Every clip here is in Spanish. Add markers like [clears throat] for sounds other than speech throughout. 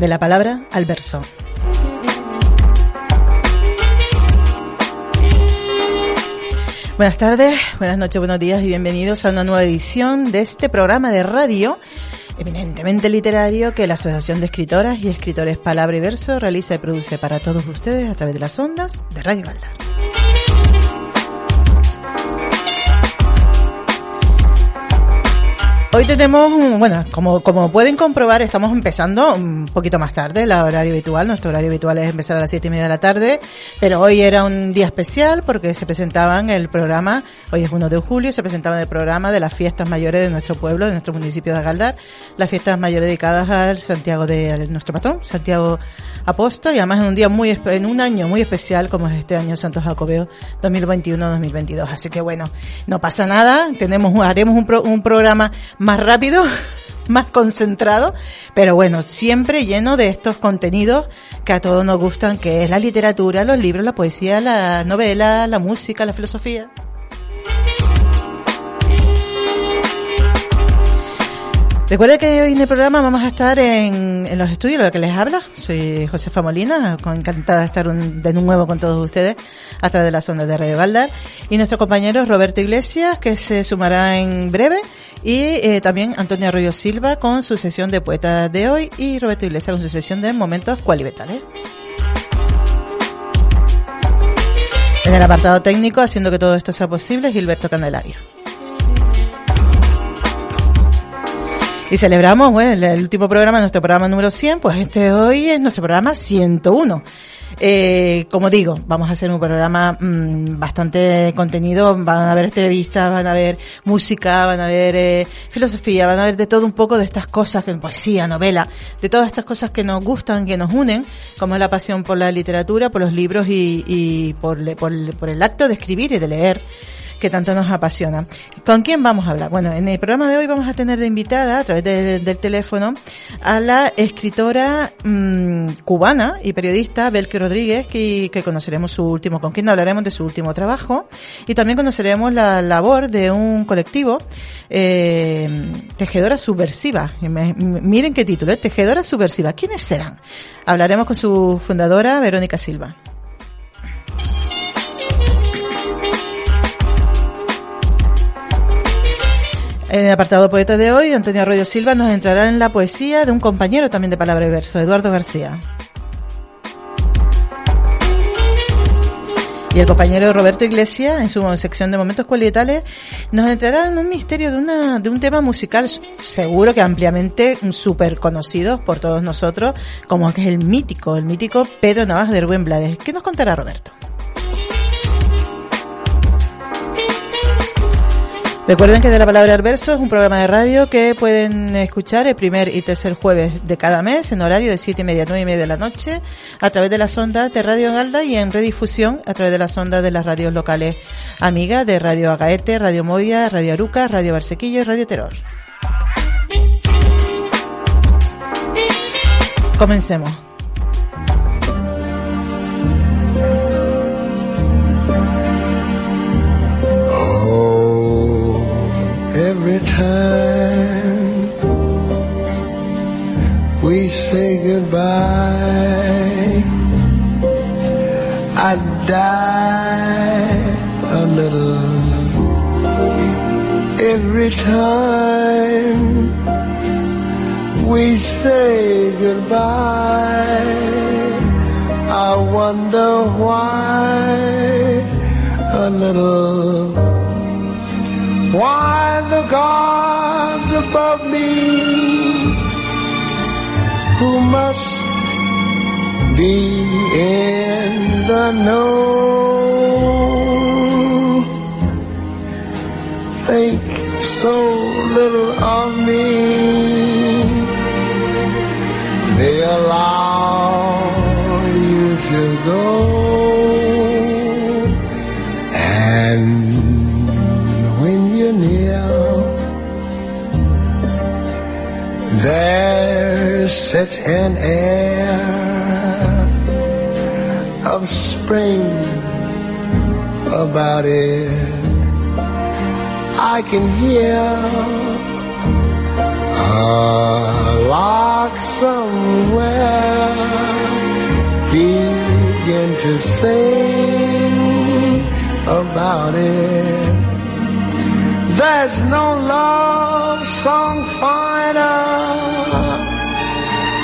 De la palabra al verso. Buenas tardes, buenas noches, buenos días y bienvenidos a una nueva edición de este programa de radio eminentemente literario que la Asociación de Escritoras y Escritores Palabra y Verso realiza y produce para todos ustedes a través de las ondas de Radio Galdar. Hoy tenemos, bueno, como, como pueden comprobar, estamos empezando un poquito más tarde, el horario habitual. Nuestro horario habitual es empezar a las siete y media de la tarde, pero hoy era un día especial porque se presentaban el programa, hoy es 1 de julio, se presentaba el programa de las fiestas mayores de nuestro pueblo, de nuestro municipio de Agaldar, las fiestas mayores dedicadas al Santiago de, a nuestro patrón, Santiago Apóstol, y además en un día muy, en un año muy especial como es este año Santo Jacobeo 2021-2022. Así que bueno, no pasa nada, tenemos, haremos un, pro, un programa más rápido, [laughs] más concentrado, pero bueno, siempre lleno de estos contenidos que a todos nos gustan, que es la literatura, los libros, la poesía, la novela, la música, la filosofía. Recuerda que hoy en el programa vamos a estar en, los estudios, lo que les habla. Soy Josefa Molina, encantada de estar un, de nuevo con todos ustedes a través de las ondas de Radio Valdar. Y nuestro compañero Roberto Iglesias, que se sumará en breve. Y eh, también Antonio Arroyo Silva con su sesión de poetas de hoy y Roberto Iglesias con su sesión de momentos cualibetales. En el apartado técnico, haciendo que todo esto sea posible, Gilberto Candelario. Y celebramos, bueno, el, último programa, nuestro programa número 100, pues este hoy es nuestro programa 101. Eh, como digo, vamos a hacer un programa mmm, bastante contenido, van a haber entrevistas, van a haber música, van a haber eh, filosofía, van a haber de todo un poco de estas cosas, que poesía, novela, de todas estas cosas que nos gustan, que nos unen, como es la pasión por la literatura, por los libros y, y por, por, por el acto de escribir y de leer que tanto nos apasiona. ¿Con quién vamos a hablar? Bueno, en el programa de hoy vamos a tener de invitada a través de, del teléfono a la escritora mmm, cubana y periodista Belke Rodríguez, que, que, conoceremos su último, con quien hablaremos de su último trabajo y también conoceremos la labor de un colectivo eh, Tejedora Subversiva. Miren qué título, ¿eh? Tejedora Subversiva. ¿Quiénes serán? Hablaremos con su fundadora, Verónica Silva. En el apartado poeta de hoy, Antonio Arroyo Silva nos entrará en la poesía de un compañero también de palabra y verso, Eduardo García. Y el compañero Roberto Iglesias, en su sección de momentos cualitales, nos entrará en un misterio de, una, de un tema musical seguro que ampliamente súper conocido por todos nosotros, como que es el mítico, el mítico Pedro Navaja de Rubén Blades. ¿Qué nos contará Roberto? Recuerden que De la Palabra al Verso es un programa de radio que pueden escuchar el primer y tercer jueves de cada mes en horario de siete y media a nueve y media de la noche a través de las ondas de Radio Galda y en redifusión a través de las ondas de las radios locales amigas de Radio Agaete, Radio Movia, Radio Aruca, Radio Barsequillo y Radio Terror. Comencemos. Every time we say goodbye. I die a little every time we say goodbye. I wonder why a little why the gods above me who must be in the know. Think so little of me. They allow you to go such an air of spring about it I can hear a lark somewhere begin to sing about it. There's no love song finer,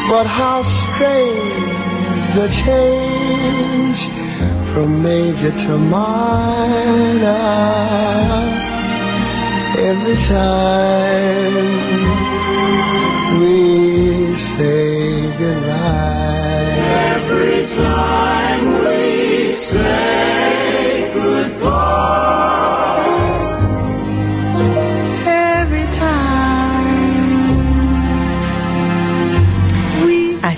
but how strange the change from major to minor every time we say goodbye. Every time we say goodbye.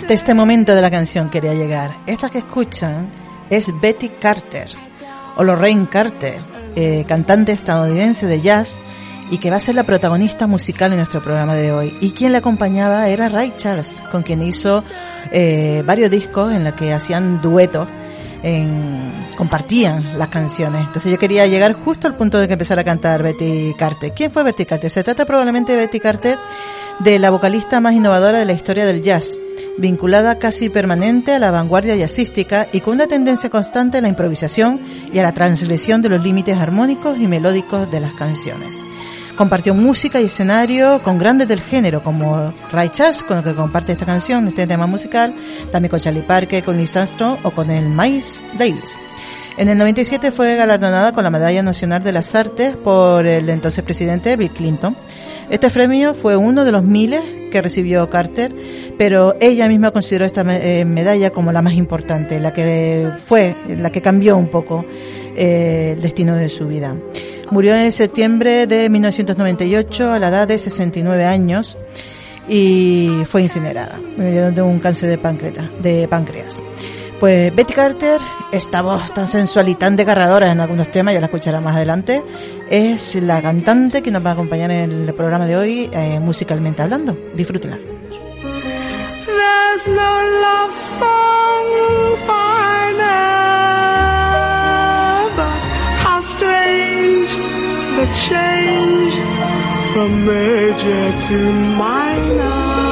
Hasta este momento de la canción quería llegar. Esta que escuchan es Betty Carter, o Lorraine Carter, eh, cantante estadounidense de jazz y que va a ser la protagonista musical en nuestro programa de hoy. Y quien la acompañaba era Ray Charles, con quien hizo eh, varios discos en los que hacían duetos, en, compartían las canciones. Entonces yo quería llegar justo al punto de que empezara a cantar Betty Carter. ¿Quién fue Betty Carter? Se trata probablemente de Betty Carter, de la vocalista más innovadora de la historia del jazz vinculada casi permanente a la vanguardia jazzística y con una tendencia constante a la improvisación y a la transgresión de los límites armónicos y melódicos de las canciones. Compartió música y escenario con grandes del género como Ray Charles, con el que comparte esta canción, este tema musical, también con Charlie Parker, con Lee Armstrong o con el Miles Davis. En el 97 fue galardonada con la Medalla Nacional de las Artes por el entonces presidente Bill Clinton. Este premio fue uno de los miles que recibió Carter, pero ella misma consideró esta eh, medalla como la más importante, la que fue, la que cambió un poco eh, el destino de su vida. Murió en septiembre de 1998 a la edad de 69 años y fue incinerada. Murió de un cáncer de páncreas. Pues Betty Carter, esta voz tan sensual y tan desgarradora en algunos temas, ya la escuchará más adelante, es la cantante que nos va a acompañar en el programa de hoy, eh, musicalmente hablando. Disfrútenla. There's no love song finer, how strange the change from major to minor.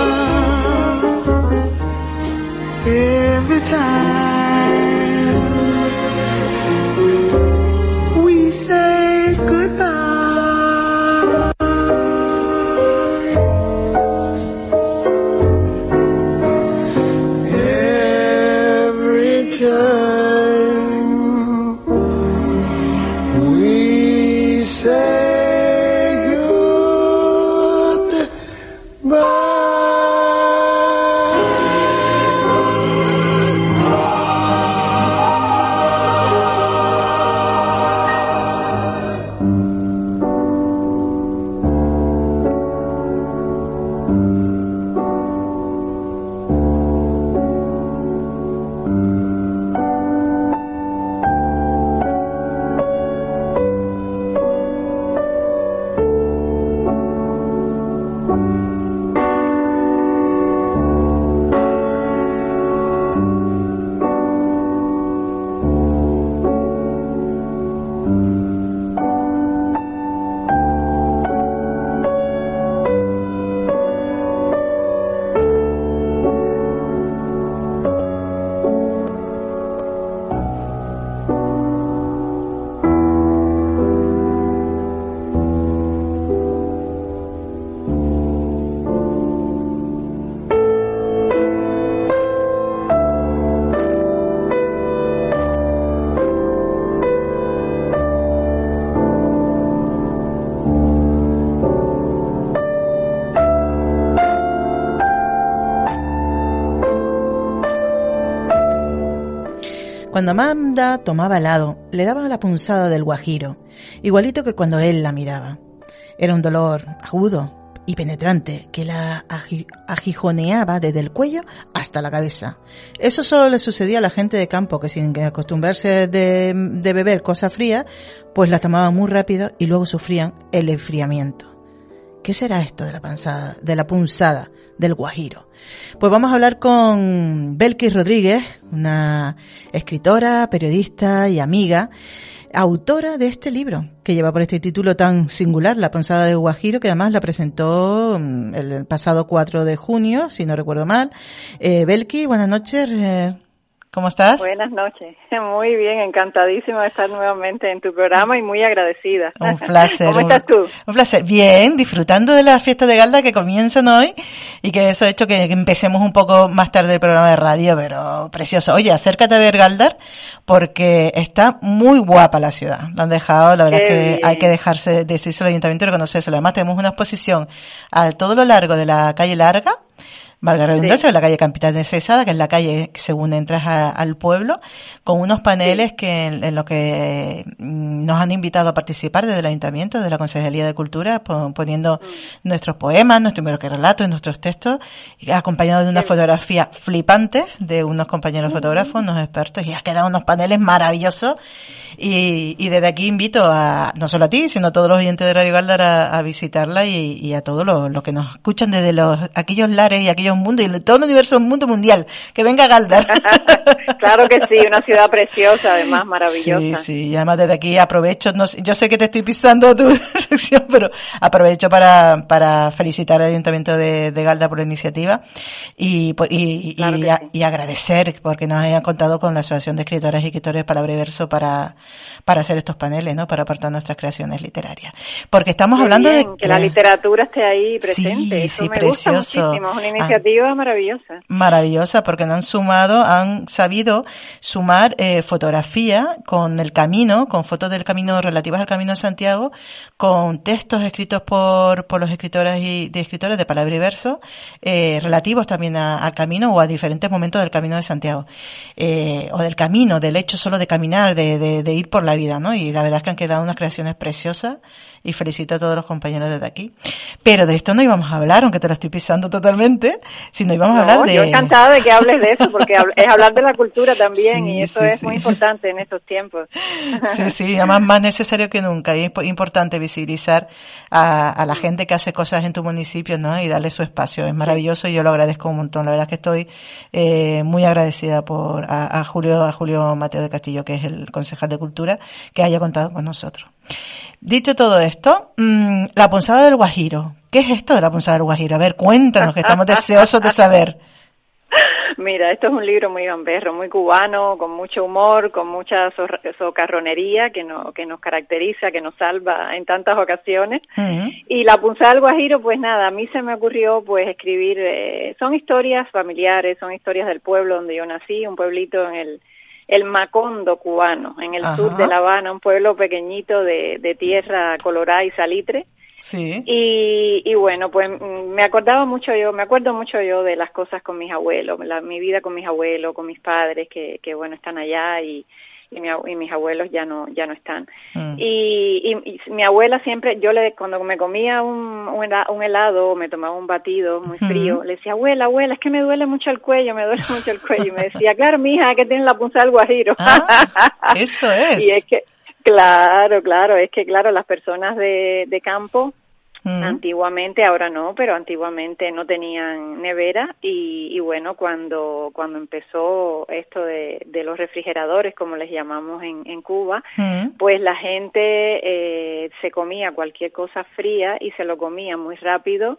Every time we say goodbye. Cuando Amanda tomaba helado, le daba la punzada del guajiro, igualito que cuando él la miraba. Era un dolor agudo y penetrante que la agijoneaba desde el cuello hasta la cabeza. Eso solo le sucedía a la gente de campo que sin acostumbrarse de, de beber cosas frías, pues la tomaban muy rápido y luego sufrían el enfriamiento. ¿Qué será esto de la panzada, de la punzada del Guajiro? Pues vamos a hablar con Belkis Rodríguez, una escritora, periodista y amiga, autora de este libro, que lleva por este título tan singular, La punzada del Guajiro, que además la presentó mm, el pasado 4 de junio, si no recuerdo mal. Eh, buenas noches. ¿Cómo estás? Buenas noches. [laughs] Muy bien, encantadísima de estar nuevamente en tu programa y muy agradecida. Un [laughs] placer. ¿Cómo estás tú? Un placer. Bien, disfrutando de la fiesta de Galda que comienzan hoy y que eso ha hecho que empecemos un poco más tarde el programa de radio, pero precioso. Oye, acércate a ver Galdar porque está muy guapa la ciudad. Lo han dejado, la verdad es que hay que dejarse, decirse al ayuntamiento y reconocerse. Además tenemos una exposición a todo lo largo de la calle Larga valga redundancia, la calle Capital de Cesada, que es la calle que según entras al pueblo, con unos paneles que en, lo que mm, nos han invitado a participar desde el Ayuntamiento, desde la Consejería de Cultura, poniendo mm. nuestros poemas, nuestros primeros relatos, nuestros textos, acompañado de una fotografía flipante de unos compañeros fotógrafos, unos expertos, y ha quedado unos paneles maravillosos. Y, y desde aquí invito a, no solo a ti, sino a todos los oyentes de Radio Galdar a, visitarla y, a todos los, que nos escuchan desde los aquellos lares y aquellos un mundo y todo el universo un mundo mundial. Que venga Galdar. [laughs] claro que sí, una ciudad preciosa, además maravillosa. Sí, sí, y además desde aquí aprovecho, no, yo sé que te estoy pisando tu [laughs] sección, pero aprovecho para, para felicitar al Ayuntamiento de, de Galda por la iniciativa y, y, y, agradecer porque nos hayan contado con la Asociación de Escritoras y Escritores Palabra y Verso para, para hacer estos paneles, ¿no? Para aportar nuestras creaciones literarias. Porque estamos hablando de... Que la literatura esté ahí presente. Eso me gusta muchísimo. Es una iniciativa maravillosa. Maravillosa, porque han sumado, han sabido sumar eh, fotografía con el camino, con fotos del camino relativas al Camino de Santiago, con textos escritos por, por los escritores y de escritores de palabra y verso, eh, relativos también al camino o a diferentes momentos del Camino de Santiago, eh, o del camino, del hecho solo de caminar, de, de, de ir por la vida, ¿no? Y la verdad es que han quedado unas creaciones preciosas y felicito a todos los compañeros desde aquí. Pero de esto no íbamos a hablar, aunque te lo estoy pisando totalmente, sino íbamos a hablar de... Yo encantada de que hables de eso, porque es hablar de la cultura también y eso es muy importante en estos tiempos. Sí, sí, además más necesario que nunca y es importante visibilizar a, la gente que hace cosas en tu municipio, ¿no? Y darle su espacio. Es maravilloso y yo lo agradezco un montón. La verdad es que estoy eh, muy agradecida por a, a Julio, a Julio Mateo de Castillo, que es el concejal de Cultura, que haya contado con nosotros. Dicho todo esto, mm, la punzada del Guajiro. ¿Qué es esto de la punzada del Guajiro? A ver, cuéntanos, que estamos deseosos de saber. [laughs] Mira, esto es un libro muy gamberro, muy cubano, con mucho humor, con mucha socarronería que, no, que nos caracteriza, que nos salva en tantas ocasiones. Y la punzada del Guajiro, pues nada, a mí se me ocurrió pues escribir, eh, son historias familiares, son historias del pueblo donde yo nací, un pueblito en el el Macondo cubano, en el sur de La Habana, un pueblo pequeñito de, de tierra colorada y salitre. Sí. Y, y bueno, pues mm, me acordaba mucho yo, me acuerdo mucho yo de las cosas con mis abuelos, la, mi vida con mis abuelos, con mis padres que, que bueno, están allá y, y, mi, y mis abuelos ya no ya no están. Mm. y, y, mi abuela siempre yo le cuando me comía un, un helado o me tomaba un batido muy frío le decía abuela abuela es que me duele mucho el cuello me duele mucho el cuello y me decía claro mija que tiene la punta del guajiro ah, [laughs] eso es. Y es que claro claro es que claro las personas de, de campo Antiguamente, ahora no, pero antiguamente no tenían nevera y, y bueno, cuando, cuando empezó esto de, de, los refrigeradores, como les llamamos en, en Cuba, pues la gente eh, se comía cualquier cosa fría y se lo comía muy rápido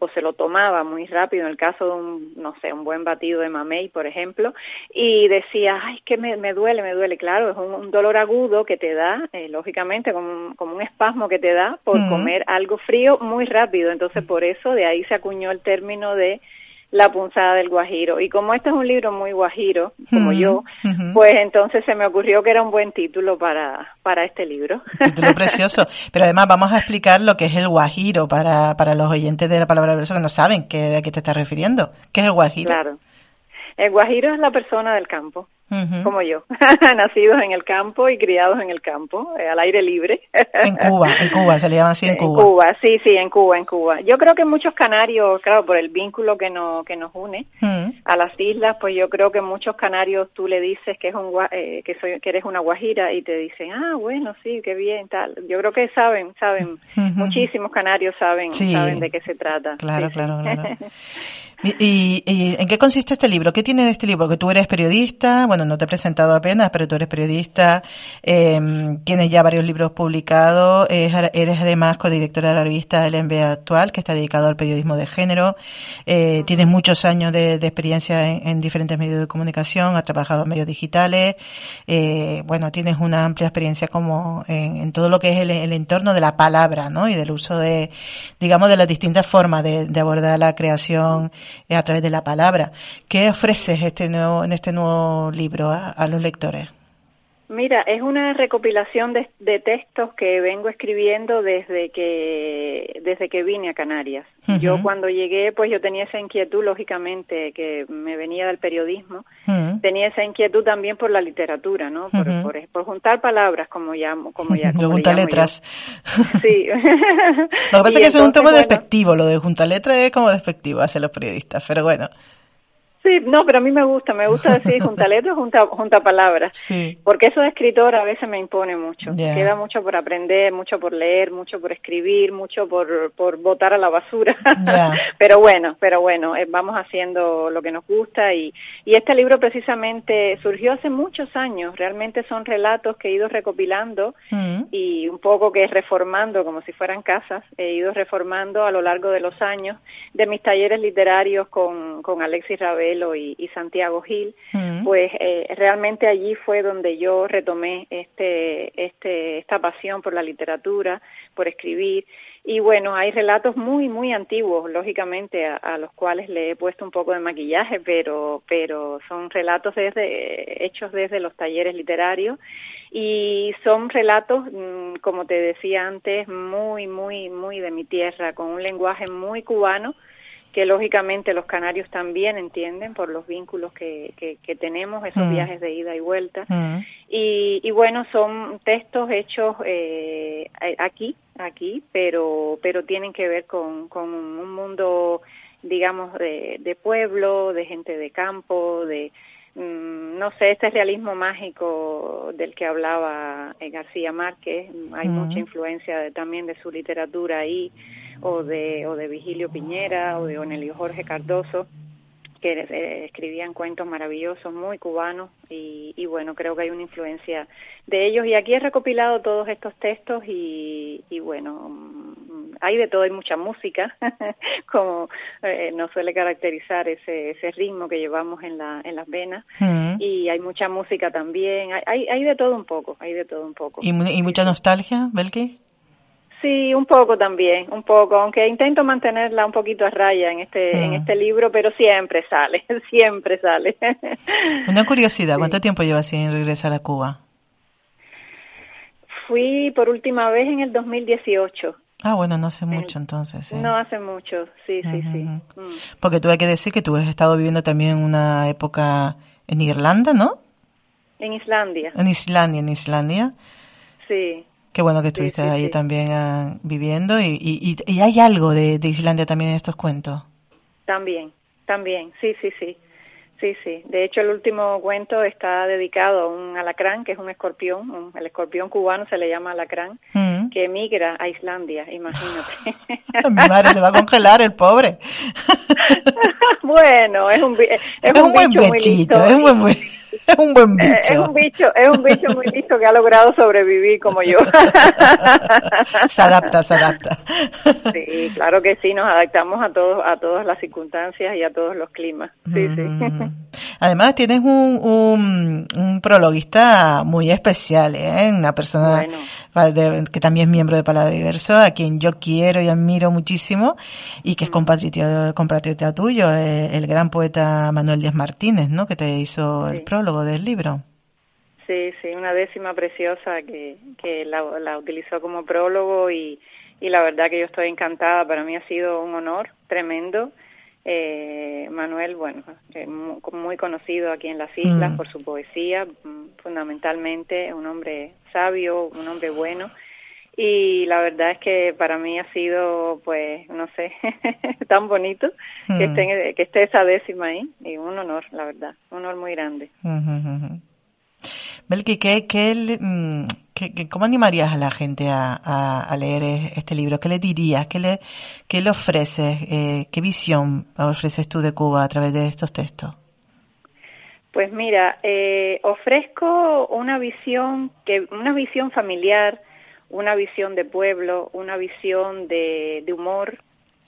o se lo tomaba muy rápido, en el caso de un, no sé, un buen batido de mamey, por ejemplo, y decía, ay, que me, me duele, me duele. Claro, es un, dolor agudo que te da, eh, lógicamente, como un, como un espasmo que te da por comer algo frío muy rápido. Entonces, por eso de ahí se acuñó el término de la punzada del Guajiro. Y como este es un libro muy guajiro, como yo, pues entonces se me ocurrió que era un buen título para, para este libro. Título [laughs] precioso. Pero además vamos a explicar lo que es el Guajiro para, para los oyentes de la palabra verso que no saben que, de qué te estás refiriendo. ¿Qué es el Guajiro? Claro. El Guajiro es la persona del campo. Como yo, [laughs] nacidos en el campo y criados en el campo, eh, al aire libre. en Cuba, en Cuba, se le llama así en [laughs] Cuba. En Cuba, sí, sí, en Cuba, en Cuba. Yo creo que muchos canarios, claro, por el vínculo que nos, que nos une a las islas, pues yo creo que muchos canarios tú le dices que es un eh, que soy que eres una guajira y te dicen, "Ah, bueno, sí, qué bien, tal." Yo creo que saben, saben, muchísimos canarios saben, saben de qué se trata. Claro, claro, claro. [laughs] ¿Y, en qué consiste este libro? ¿Qué tiene este libro? Que tú eres periodista, bueno, no te he presentado apenas, pero tú eres periodista, eh, tienes ya varios libros publicados, eres además codirectora de la revista El MBA Actual, que está dedicado al periodismo de género, eh, tienes muchos años de, experiencia en, diferentes medios de comunicación, has trabajado en medios digitales, eh, bueno, tienes una amplia experiencia como en, todo lo que es el, entorno de la palabra, ¿no? Y del uso de, digamos, de las distintas formas de, de abordar la creación a través de la palabra. ¿Qué ofreces este nuevo, en este nuevo libro a los lectores? Mira, es una recopilación de, textos que vengo escribiendo desde que desde que vine a Canarias. Yo cuando llegué, pues yo tenía esa inquietud, lógicamente, que me venía del periodismo. Tenía esa inquietud también por la literatura, ¿no? Por, por, juntar palabras, como llamo, como ya. [laughs] Como juntar letras. Sí. [laughs] [laughs] lo que pasa es que es un tema despectivo, lo de juntar letras es como despectivo hacia los periodistas, pero bueno. Sí, no, pero a mí me gusta, me gusta decir [laughs] junta letras, junta, junta palabras. Sí. Porque eso de escritor a veces me impone mucho. Queda mucho por aprender, mucho por leer, mucho por escribir, mucho por, por botar a la basura. [laughs] pero bueno, pero bueno, eh, vamos haciendo lo que nos gusta y, y este libro precisamente surgió hace muchos años. Realmente son relatos que he ido recopilando mm. y un poco que reformando, como si fueran casas, he ido reformando a lo largo de los años de mis talleres literarios con, con Alexis Y, Santiago Gil, pues eh, realmente allí fue donde yo retomé este, este, esta pasión por la literatura, por escribir. Y bueno, hay relatos muy, muy antiguos, lógicamente, a, los cuales le he puesto un poco de maquillaje, pero, pero son relatos desde, hechos desde los talleres literarios y son relatos, mm, como te decía antes, muy, muy, muy de mi tierra, con un lenguaje muy cubano, que lógicamente los canarios también entienden por los vínculos que, que, tenemos, esos mm. viajes de ida y vuelta. Mm. Y, y, bueno, son textos hechos eh, aquí, aquí, pero, pero tienen que ver con, con un mundo, digamos, de, de pueblo, de gente de campo, de, mm, no sé, este realismo mágico del que hablaba eh, García Márquez, hay mucha influencia también de su literatura ahí o de, o de Vigilio Piñera o de Onelio Jorge Cardoso, que eh, escribían cuentos maravillosos, muy cubanos, y, y, bueno, creo que hay una influencia de ellos. Y aquí he recopilado todos estos textos y, y bueno, mm, hay de todo, hay mucha música, [laughs] como eh, nos suele caracterizar ese, ese ritmo que llevamos en, la, en las venas, mm. y hay mucha música también, hay, hay de todo un poco, hay de todo un poco. ¿Y, y mucha nostalgia, Belki? Sí, un poco también, un poco, aunque intento mantenerla un poquito a raya en este en mm. este libro, pero siempre sale, [laughs] siempre sale. [laughs] Una curiosidad, ¿cuánto tiempo llevas sin regresar a Cuba? Fui por última vez en el 2018. Ah, bueno, no hace mucho entonces. No hace mucho, sí, sí, sí. Mm. Porque hay que decir que tú has estado viviendo también una época en Irlanda, ¿no? En Islandia. En Islandia, en Islandia. Sí. Qué bueno que estuviste ahí también ah, viviendo y, y, y, hay algo de, de, Islandia también en estos cuentos. También, también, sí, sí, sí. Sí, sí. De hecho, el último cuento está dedicado a un alacrán, que es un escorpión. el escorpión cubano se le llama alacrán, mm. que emigra a Islandia, imagínate. [laughs] Mi madre se va a congelar, el pobre. [laughs] bueno, es un, es, un, buen bicho es un buen es [laughs] un buen bicho. Es un bicho, es un bicho muy listo que ha logrado sobrevivir como yo. [laughs] se adapta, se adapta. Sí, claro que sí, nos adaptamos a todos, a todas las circunstancias y a todos los climas. Sí, sí. Mm. Además tienes un, un, un prologuista muy especial, ¿eh? Una persona que también es miembro de Palabra Diverso, a quien yo quiero y admiro muchísimo y que es mm. compatriota, compatriota tuyo, eh, el gran poeta Manuel Díaz Martínez, ¿no? Que te hizo el prólogo del libro. Sí, sí, una décima preciosa que, que la, la utilizó como prólogo y, y la verdad que yo estoy encantada. Para mí ha sido un honor tremendo Eh, Manuel, bueno, eh, muy conocido aquí en las islas mm. por su poesía, mm, fundamentalmente un hombre sabio, un hombre bueno. Y la verdad es que para mí ha sido, pues, no sé, [laughs] tan bonito que, mm. esté, que esté esa décima ahí. Y un honor, la verdad, un honor muy grande. Belki, ¿qué, qué, mm, qué, ¿cómo animarías a la gente a, leer este libro? ¿Qué le dirías? ¿Qué le, qué le ofreces? Eh, ¿Qué visión ofreces tú de Cuba a través de estos textos? Pues mira, eh, ofrezco una visión que una visión familiar, una visión de pueblo, una visión de humor,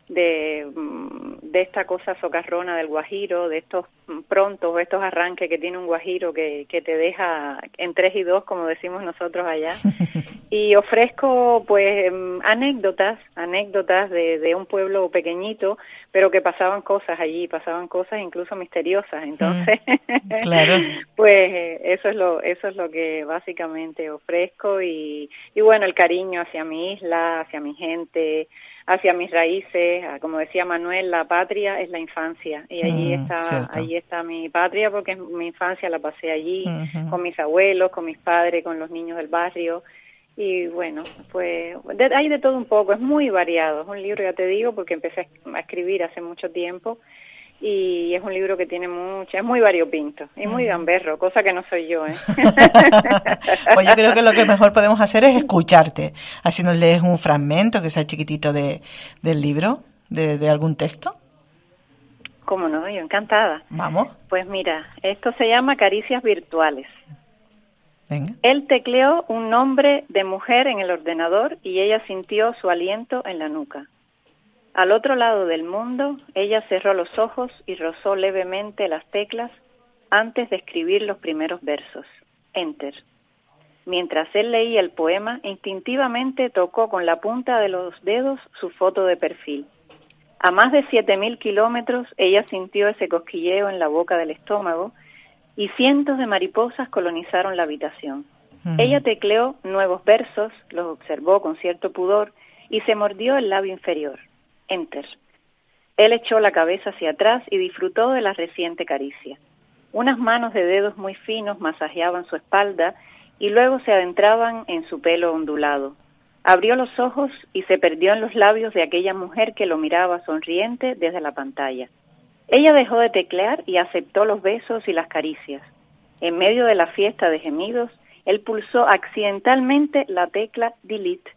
de, mm, de esta cosa socarrona del guajiro, de estos prontos, estos arranques que tiene un guajiro que, que te deja en tres y dos, como decimos nosotros allá. [laughs] Y ofrezco pues mm, anécdotas, anécdotas de, de un pueblo pequeñito, pero que pasaban cosas allí, pasaban cosas incluso misteriosas. Entonces, [laughs] claro. pues eso es lo eso es lo que básicamente ofrezco y, y bueno, el cariño hacia mi isla, hacia mi gente, hacia mis raíces, como decía Manuel, la patria es la infancia. Y allí mm, está allí está mi patria porque mi infancia la pasé allí con mis abuelos, con mis padres, con los niños del barrio. Y bueno, pues hay de todo un poco, es muy variado, es un libro ya te digo porque empecé a escribir hace mucho tiempo y es un libro que tiene mucha, es muy variopinto y muy gamberro, cosa que no soy yo. ¿eh? [laughs] pues yo creo que lo que mejor podemos hacer es escucharte, así nos lees un fragmento que sea chiquitito de, del libro, de, de algún texto. ¿Cómo no? Yo encantada. Vamos. Pues mira, esto se llama Caricias Virtuales. Venga. Él tecleó un nombre de mujer en el ordenador y ella sintió su aliento en la nuca. Al otro lado del mundo, ella cerró los ojos y rozó levemente las teclas antes de escribir los primeros versos. Enter. Mientras él leía el poema, instintivamente tocó con la punta de los dedos su foto de perfil. A más de siete mil kilómetros, ella sintió ese cosquilleo en la boca del estómago y cientos de mariposas colonizaron la habitación. Ella tecleó nuevos versos, los observó con cierto pudor y se mordió el labio inferior. Enter. Él echó la cabeza hacia atrás y disfrutó de la reciente caricia. Unas manos de dedos muy finos masajeaban su espalda y luego se adentraban en su pelo ondulado. Abrió los ojos y se perdió en los labios de aquella mujer que lo miraba sonriente desde la pantalla. Ella dejó de teclear y aceptó los besos y las caricias. En medio de la fiesta de gemidos, él pulsó accidentalmente la tecla delete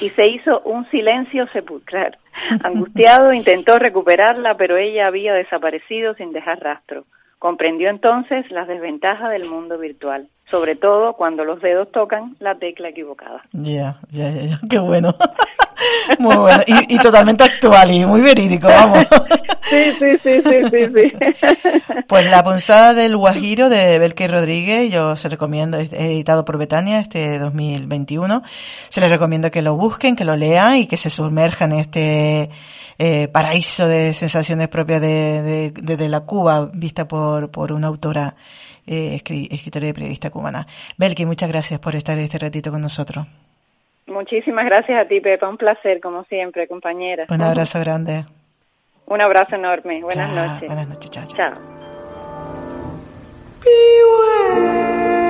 y se hizo un silencio sepulcral. Angustiado intentó recuperarla, pero ella había desaparecido sin dejar rastro. Comprendió entonces las desventajas del mundo virtual, sobre todo cuando los dedos tocan la tecla equivocada. Ya, ya, ya, qué bueno. Muy bueno. Y, totalmente actual y muy verídico, vamos. sí, sí, sí, sí, sí, Pues La punzada del Guajiro de Belke Rodríguez, yo se recomiendo, es editado por Betania este 2021. Se les recomiendo que lo busquen, que lo lean y que se sumerjan en este eh, paraíso de sensaciones propias de, de, la Cuba, vista por, por una autora, eh, escritora y periodista cubana. Belki, muchas gracias por estar este ratito con nosotros. Muchísimas gracias a ti, Pepa. Un placer, como siempre, compañera. Un abrazo grande. Un abrazo enorme. Buenas noches. Buenas noches. Chao. chao. You're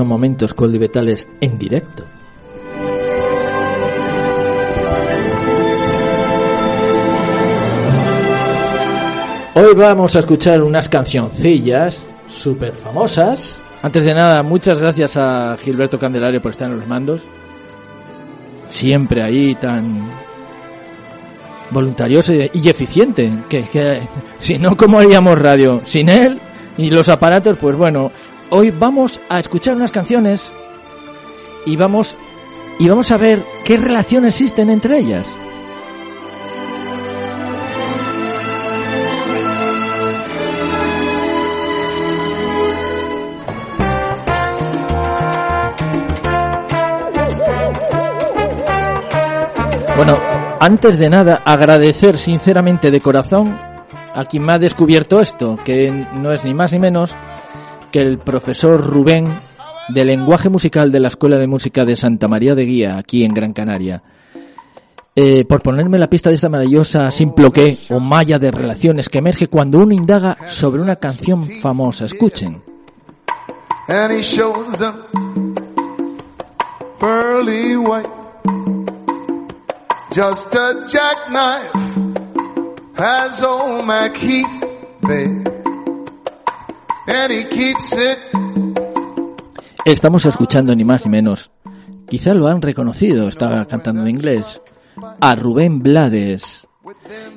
son momentos coldivetales en directo. Hoy vamos a escuchar unas cancioncillas súper famosas. Antes de nada, muchas gracias a Gilberto Candelario por estar en los mandos. Siempre ahí tan voluntarioso y eficiente. Que, que si no, ¿cómo haríamos radio? Sin él, y los aparatos, pues bueno, hoy vamos a escuchar unas canciones y vamos y vamos a ver qué relación existen entre ellas. Bueno, antes de nada, agradecer sinceramente de corazón a quien me ha descubierto esto, que no es ni más ni menos que el profesor Rubén de lenguaje musical de la Escuela de Música de Santa María de Guía, aquí en Gran Canaria. Eh, por ponerme la pista de esta maravillosa simploqué o malla de relaciones que emerge cuando uno indaga sobre una canción famosa. Escuchen. just a jackknife. Estamos escuchando ni más ni menos. Quizá lo han reconocido, estaba cantando en inglés. A Rubén Blades,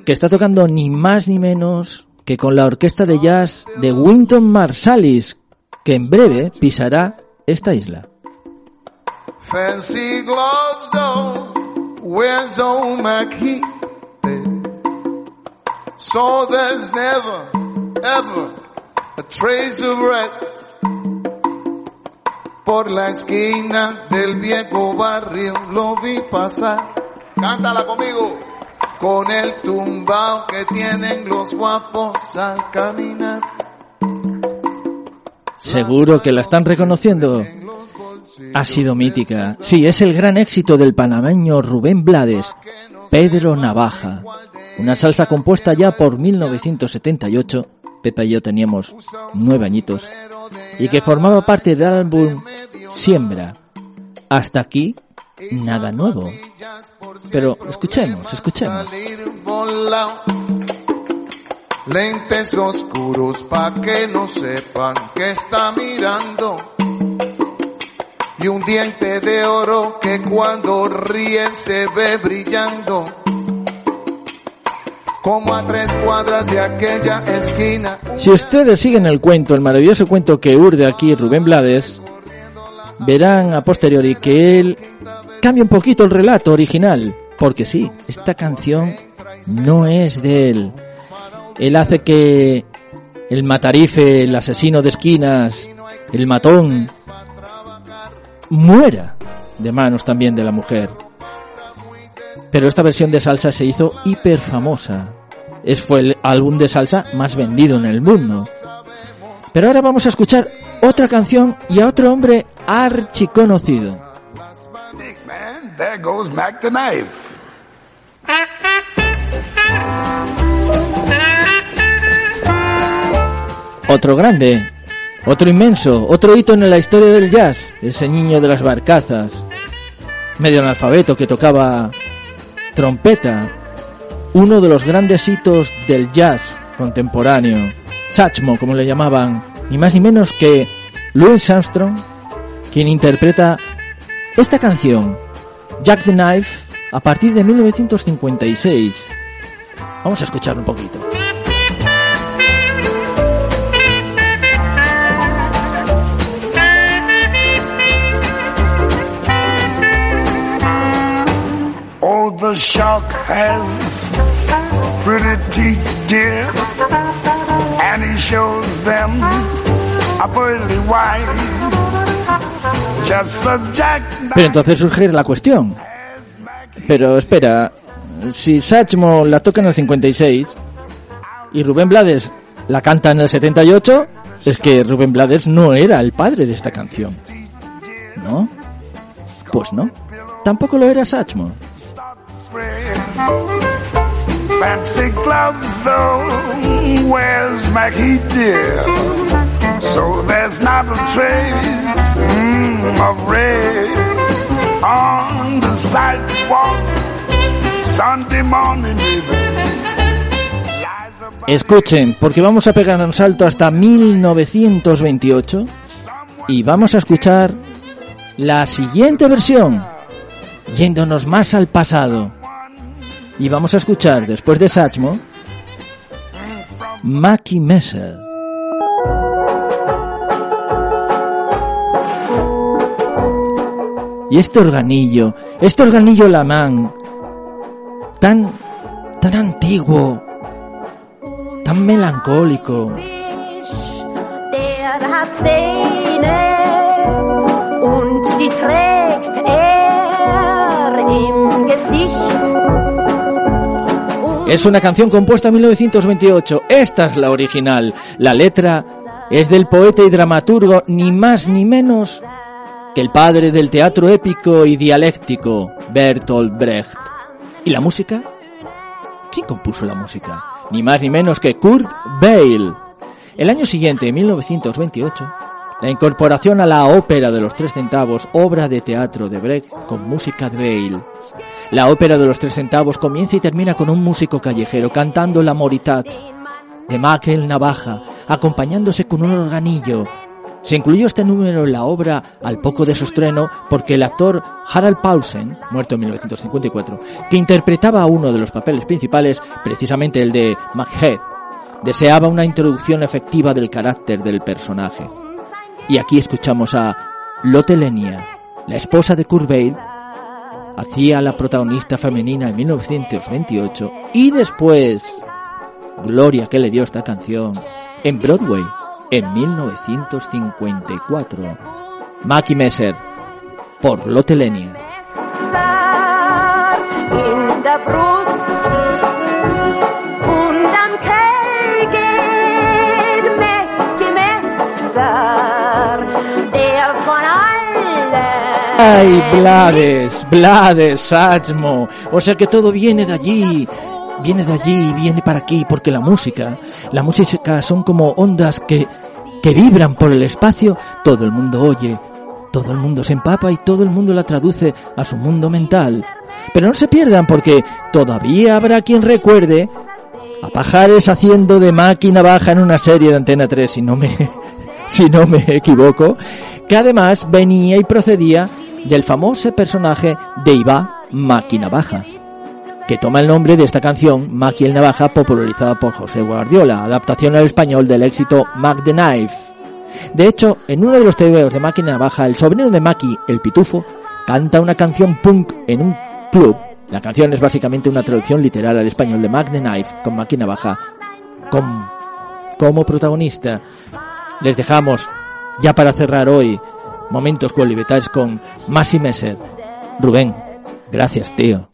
que está tocando ni más ni menos que con la orquesta de jazz de Winton Marsalis, que en breve pisará esta isla. Fancy gloves, where's old So there's never, ever a trace of red. Por la esquina del viejo barrio lo vi pasar. Cántala conmigo. Con el tumbao que tienen los guapos al caminar. Seguro que la están reconociendo. Ha sido mítica. Sí, es el gran éxito del panameño Rubén Blades, Pedro Navaja. Una salsa compuesta ya por 1978, Pepa y yo teníamos nueve añitos, y que formaba parte del álbum Siembra. Hasta aquí, nada nuevo. Pero escuchemos, escuchemos. Lentes oscuros pa' que no sepan que está mirando. Y un diente de oro que cuando ríen se ve brillando como a tres cuadras de aquella esquina. Si ustedes siguen el cuento, el maravilloso cuento que urde aquí Rubén Blades, verán a posteriori que él cambia un poquito el relato original, porque sí, esta canción no es de él. Él hace que el matarife, el asesino de esquinas, el matón, muera de manos también de la mujer. Pero esta versión de salsa se hizo hiper famosa. Es fue el álbum de salsa más vendido en el mundo. Pero ahora vamos a escuchar otra canción y a otro hombre archiconocido. Otro grande, otro inmenso, otro hito en la historia del jazz, ese niño de las barcazas, medio analfabeto que tocaba trompeta, uno de los grandes hitos del jazz contemporáneo, Satchmo, como le llamaban, ni más ni menos que Louis Armstrong, quien interpreta esta canción, Jack the Knife, a partir de 1956. Vamos a escuchar un poquito. Pero entonces surge la cuestión. Pero espera, si Satchmo la toca en el 56 y Rubén Blades la canta en el 78, es que Rubén Blades no era el padre de esta canción. ¿No? Pues no. Tampoco lo era Satchmo. Fancy gloves though, where's Mackie dear? So there's not a trace mm, of red on the sidewalk. Sunday morning, baby. Escuchen, porque vamos a pegar un salto hasta 1928 y vamos a escuchar la siguiente versión, yéndonos más al pasado. Y vamos a escuchar, después de Satchmo, Mackie Messer. Y este organillo, este organillo lamán, tan, tan antiguo, tan melancólico. Es una canción compuesta en 1928. Esta es la original. La letra es del poeta y dramaturgo ni más ni menos que el padre del teatro épico y dialéctico, Bertolt Brecht. ¿Y la música? ¿Quién compuso la música? Ni más ni menos que Kurt Weill. El año siguiente, en 1928, la incorporación a la ópera de los tres centavos, obra de teatro de Brecht con música de Weill. La ópera de los tres centavos comienza y termina con un músico callejero cantando la Moritat de Maquel Navaja, acompañándose con un organillo. Se incluyó este número en la obra al poco de su estreno porque el actor Harald Paulsen, muerto en 1954, que interpretaba uno de los papeles principales, precisamente el de Macbeth, deseaba una introducción efectiva del carácter del personaje. Y aquí escuchamos a Lotte Lenia, la esposa de Kurt Weill, hacía la protagonista femenina en 1928 y después gloria que le dio esta canción en Broadway en 1954. Mackie Messer por Lotte ¡Ay, Blades! ¡Blades! ¡Satchmo! O sea que todo viene de allí. Viene de allí y viene para aquí, porque la música, la música son como ondas que, que vibran por el espacio, todo el mundo oye, todo el mundo se empapa y todo el mundo la traduce a su mundo mental. Pero no se pierdan porque todavía habrá quien recuerde a Pajares haciendo de máquina baja en una serie de Antena 3, si no me, [laughs] si no me equivoco, que además venía y procedía del famoso personaje de Iba Máquina Baja, que toma el nombre de esta canción Maki el Navaja popularizada por José Guardiola, adaptación al español del éxito Mac the Knife. De hecho, en uno de los tebeos de Máquina Navaja, el sobrino de Maki, el Pitufo, canta una canción punk en un club. La canción es básicamente una traducción literal al español de Mac the Knife con Máquina Baja con, como protagonista. Les dejamos, ya para cerrar hoy, momentos cualibetales con Massi Messer Rubén, gracias, tío.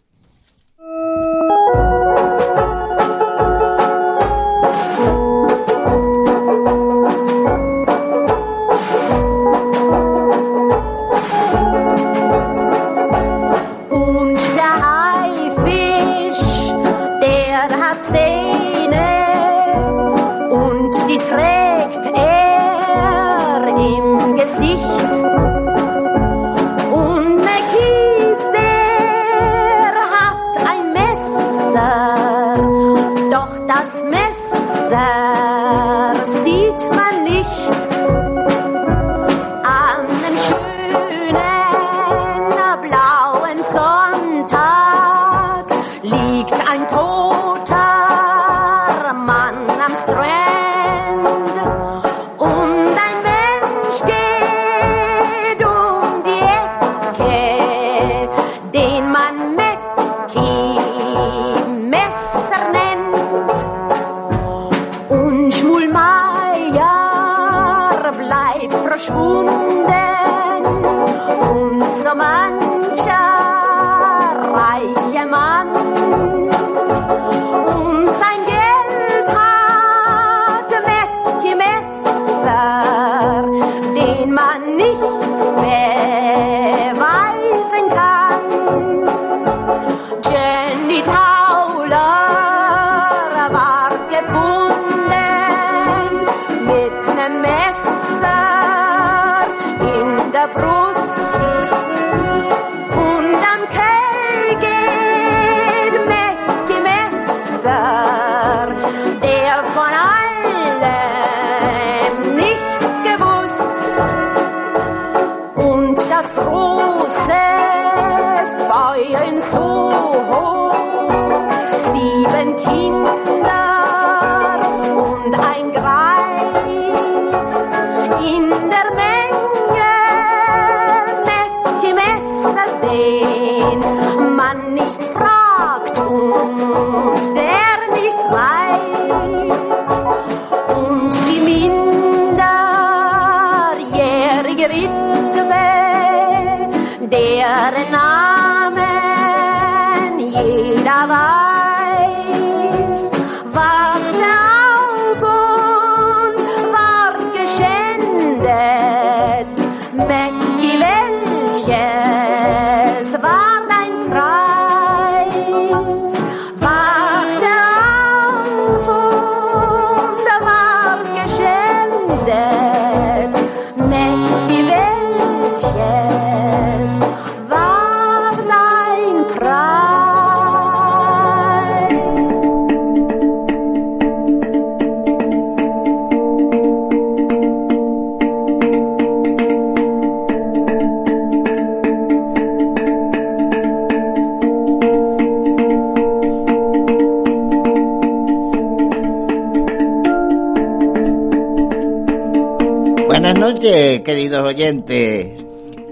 Queridos oyentes.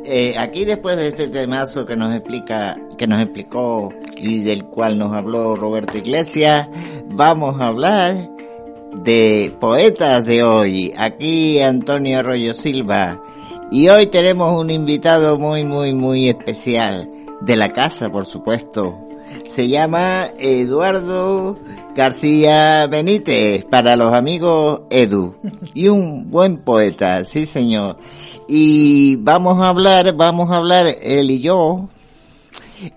Eh, aquí después de este temazo que nos explica, que nos explicó y del cual nos habló Roberto Iglesias, vamos a hablar de poetas de hoy. Aquí Antonio Arroyo Silva. Y hoy tenemos un invitado muy, muy, muy especial. De la casa, por supuesto. Se llama Eduardo García Benítez, para los amigos Edu. Y un buen poeta, sí señor. Y vamos a hablar, vamos a hablar él y yo,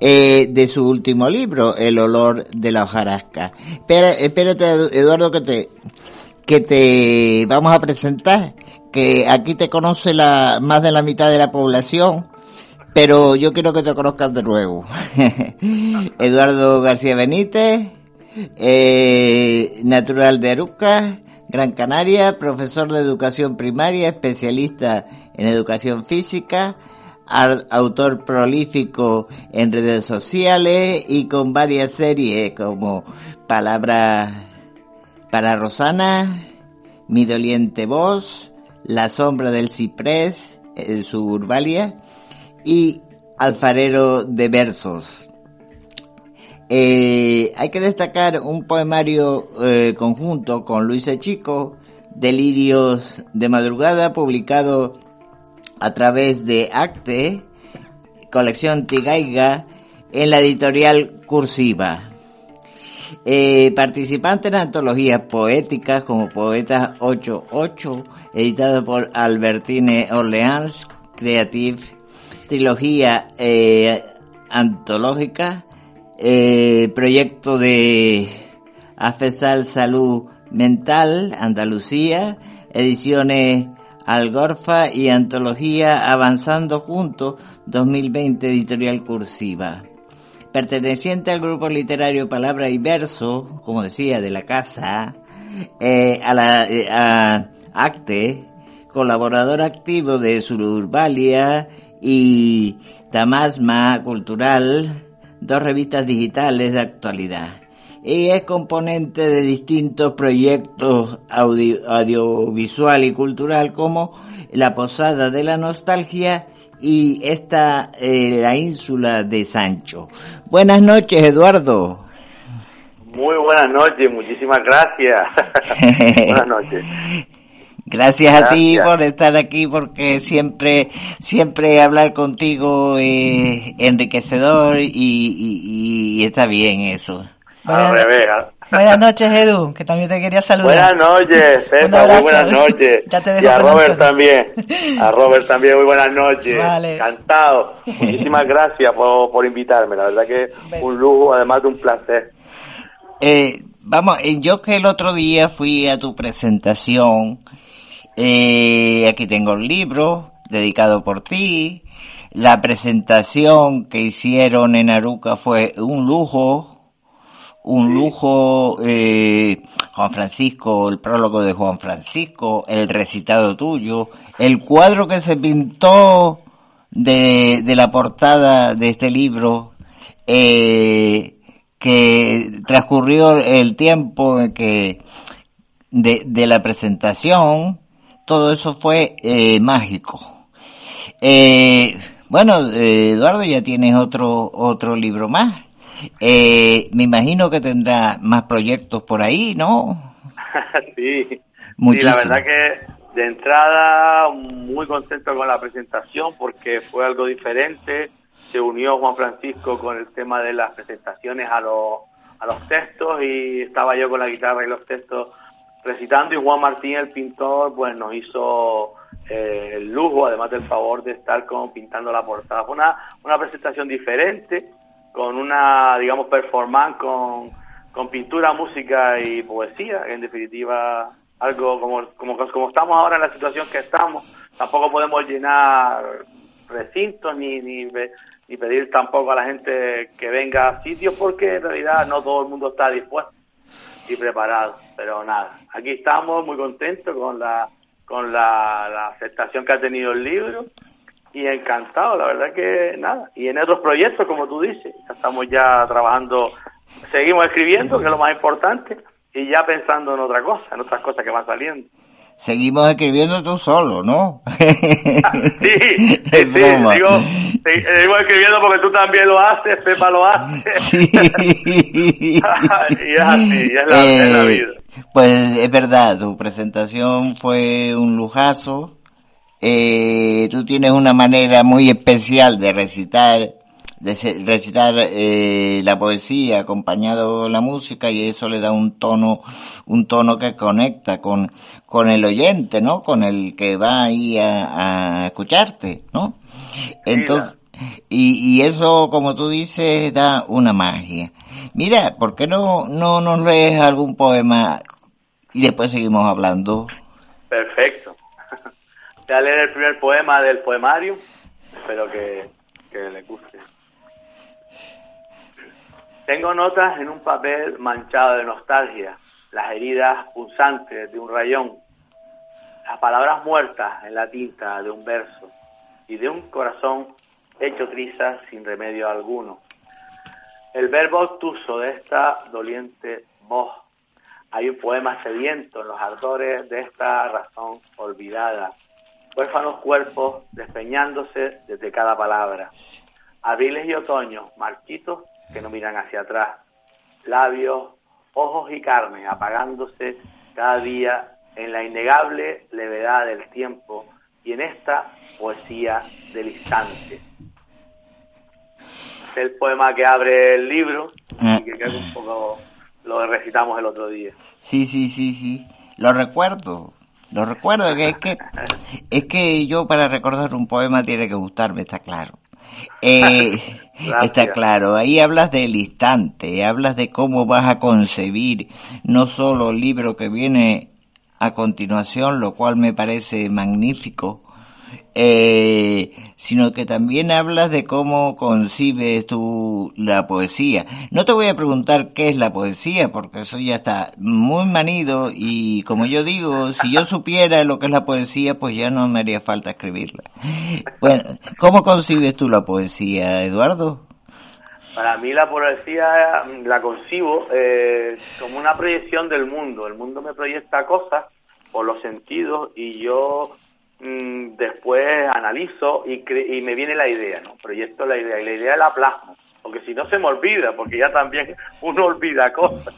eh, de su último libro, El olor de la hojarasca. Espera, espérate, Eduardo, que te, que te vamos a presentar, que aquí te conoce la, más de la mitad de la población, pero yo quiero que te conozcas de nuevo. [laughs] Eduardo García Benítez, eh, natural de Aruca, Gran Canaria, profesor de educación primaria, especialista en educación física, autor prolífico en redes sociales y con varias series como Palabra para Rosana, Mi doliente voz, La sombra del ciprés, en su y Alfarero de versos. Eh, hay que destacar un poemario eh, conjunto con Luis Chico, Delirios de Madrugada, publicado a través de Acte, colección Tigaiga en la editorial Cursiva. Eh, participante en antologías poéticas como Poetas 88, editado por Albertine Orleans Creative, trilogía eh, antológica, eh, proyecto de Afesal Salud Mental, Andalucía, ediciones Algorfa y Antología Avanzando Juntos 2020 Editorial Cursiva. Perteneciente al grupo literario Palabra y Verso, como decía, de la casa, eh, a la eh, a Acte, colaborador activo de Sururbalia y Tamasma Cultural, dos revistas digitales de actualidad y es componente de distintos proyectos audiovisual y cultural como La Posada de la Nostalgia y esta, eh, la ínsula de Sancho. Buenas noches, Eduardo. Muy buenas noches, muchísimas gracias. [laughs] buenas noches. Gracias, a ti por estar aquí porque siempre, siempre hablar contigo es enriquecedor y, y está bien eso. Buenas, noches, Edu, que también te quería saludar. Buenas noches, [laughs] Pepa, muy buenas noches. [laughs] y a Robert también. A Robert también, muy buenas noches. Encantado. [laughs] Muchísimas gracias por, por invitarme, la verdad que un lujo, además de un placer. Eh, vamos, eh, yo que el otro día fui a tu presentación, eh, aquí tengo el libro dedicado por ti. La presentación que hicieron en Aruca fue un lujo, un lujo, eh, Juan Francisco, el prólogo de Juan Francisco, el recitado tuyo, el cuadro que se pintó de, de la portada de este libro, eh, que transcurrió el tiempo que de, de la presentación, todo eso fue eh, mágico. Eh, bueno, eh, Eduardo, ya tienes otro, otro libro más. Eh, me imagino que tendrá más proyectos por ahí, ¿no? [laughs] sí. sí, la verdad que de entrada muy contento con la presentación porque fue algo diferente. Se unió Juan Francisco con el tema de las presentaciones a los, a los textos y estaba yo con la guitarra y los textos recitando y Juan Martín, el pintor, pues nos hizo eh, el lujo, además del favor de estar como pintando la portada. Fue una, una presentación diferente con una, digamos, performance con, con pintura, música y poesía, en definitiva algo como, como, como estamos ahora en la situación que estamos, tampoco podemos llenar recintos ni, ni, ni pedir tampoco a la gente que venga a sitios porque en realidad no todo el mundo está dispuesto y preparado, pero nada, aquí estamos muy contentos con la con la, aceptación que ha tenido el libro y encantado, la verdad que nada. Y en otros proyectos, como tú dices, estamos ya trabajando, seguimos escribiendo, que es lo más importante, y ya pensando en otra cosa, en otras cosas que van saliendo. Seguimos escribiendo tú solo, ¿no? [laughs] sí, [laughs] sí, digo, seguimos escribiendo porque tú también lo haces, Pepa lo hace. Sí. [laughs] y es así, es la, es la eh, vida. Pues es verdad, tu presentación fue un lujazo eh, tú tienes una manera muy especial de recitar, recitar eh, la poesía acompañado de la música y eso le da un tono, un tono que conecta con, con el oyente, ¿no? Con el que va ahí a, a escucharte, ¿no? Entonces, y, y eso, como tú dices, da una magia. Mira, ¿por qué no, no nos lees algún poema y después seguimos hablando? Perfecto. [laughs] Voy a leer el primer poema del poemario. Espero que, que le guste. Tengo notas en un papel manchado de nostalgia, las heridas pulsantes de un rayón, las palabras muertas en la tinta de un verso y de un corazón hecho trizas sin remedio alguno. El verbo obtuso de esta doliente voz. Hay un poema sediento en los ardores de esta razón olvidada huérfanos cuerpos despeñándose desde cada palabra. Abriles y otoños, marchitos que no miran hacia atrás. Labios, ojos y carne apagándose cada día en la innegable levedad del tiempo y en esta poesía del instante. el poema que abre el libro ah. y que creo que un poco lo recitamos el otro día. Sí, sí, sí, sí. Lo recuerdo. Lo recuerdo que es que es que yo para recordar un poema tiene que gustarme, está claro. Eh, [laughs] está claro, ahí hablas del instante, hablas de cómo vas a concebir no solo el libro que viene a continuación, lo cual me parece magnífico, eh, sino que también hablas de cómo concibes tú la poesía. No te voy a preguntar qué es la poesía, porque eso ya está muy manido y como yo digo, si yo supiera lo que es la poesía, pues ya no me haría falta escribirla. Bueno, ¿cómo concibes tú la poesía, Eduardo? Para mí la poesía la concibo eh, como una proyección del mundo. El mundo me proyecta cosas por los sentidos y yo Mm, después analizo y, y me viene la idea, ¿no? Proyecto la idea y la idea la plasmo, porque si no se me olvida, porque ya también [laughs] uno olvida cosas.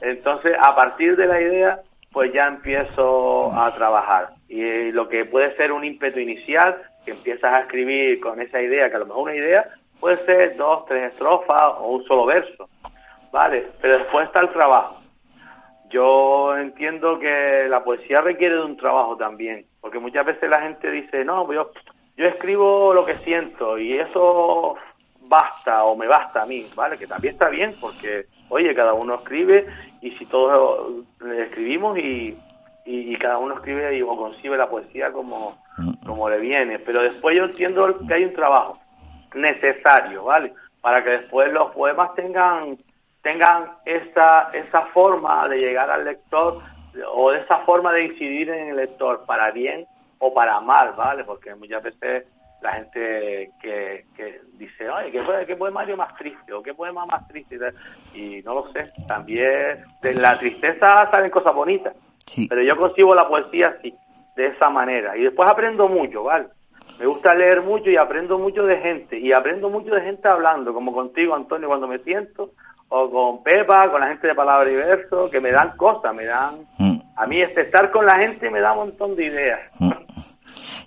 Entonces, a partir de la idea, pues ya empiezo a trabajar. Y eh, lo que puede ser un ímpetu inicial, que empiezas a escribir con esa idea, que a lo mejor una idea puede ser dos, tres estrofas o un solo verso, ¿vale? Pero después está el trabajo. Yo entiendo que la poesía requiere de un trabajo también, porque muchas veces la gente dice, no, pues yo, yo escribo lo que siento y eso basta o me basta a mí, ¿vale? Que también está bien, porque, oye, cada uno escribe y si todos escribimos y, y, cada uno escribe y, o concibe la poesía como, como le viene, pero después yo entiendo que hay un trabajo necesario, ¿vale? Para que después los poemas tengan tengan esa, esa forma de llegar al lector o esa forma de incidir en el lector para bien o para mal, ¿vale? Porque muchas veces la gente que, que dice, oye, ¿qué, ¿qué poema más triste? ¿O qué poema más triste? Y no lo sé, también de la tristeza salen cosas bonitas. Pero yo consigo la poesía así, de esa manera. Y después aprendo mucho, ¿vale? Me gusta leer mucho y aprendo mucho de gente. Y aprendo mucho de gente hablando, como contigo, Antonio, cuando me siento o con Pepa, con la gente de Palabra y Verso, que me dan cosas, me dan... Mm. A mí este estar con la gente me da un montón de ideas. Mm.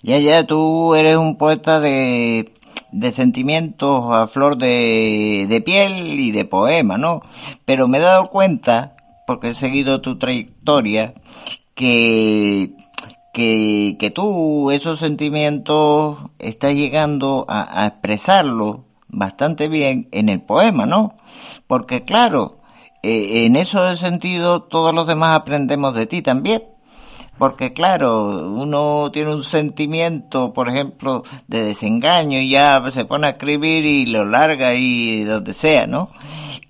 Ya, ya, tú eres un poeta de, de sentimientos a flor de, de piel y de poema, ¿no? Pero me he dado cuenta, porque he seguido tu trayectoria, que que, que tú esos sentimientos estás llegando a, a expresarlo bastante bien en el poema, ¿no? Porque claro, eh, en eso sentido todos los demás aprendemos de ti también. Porque claro, uno tiene un sentimiento, por ejemplo, de desengaño y ya se pone a escribir y lo larga y donde sea, ¿no?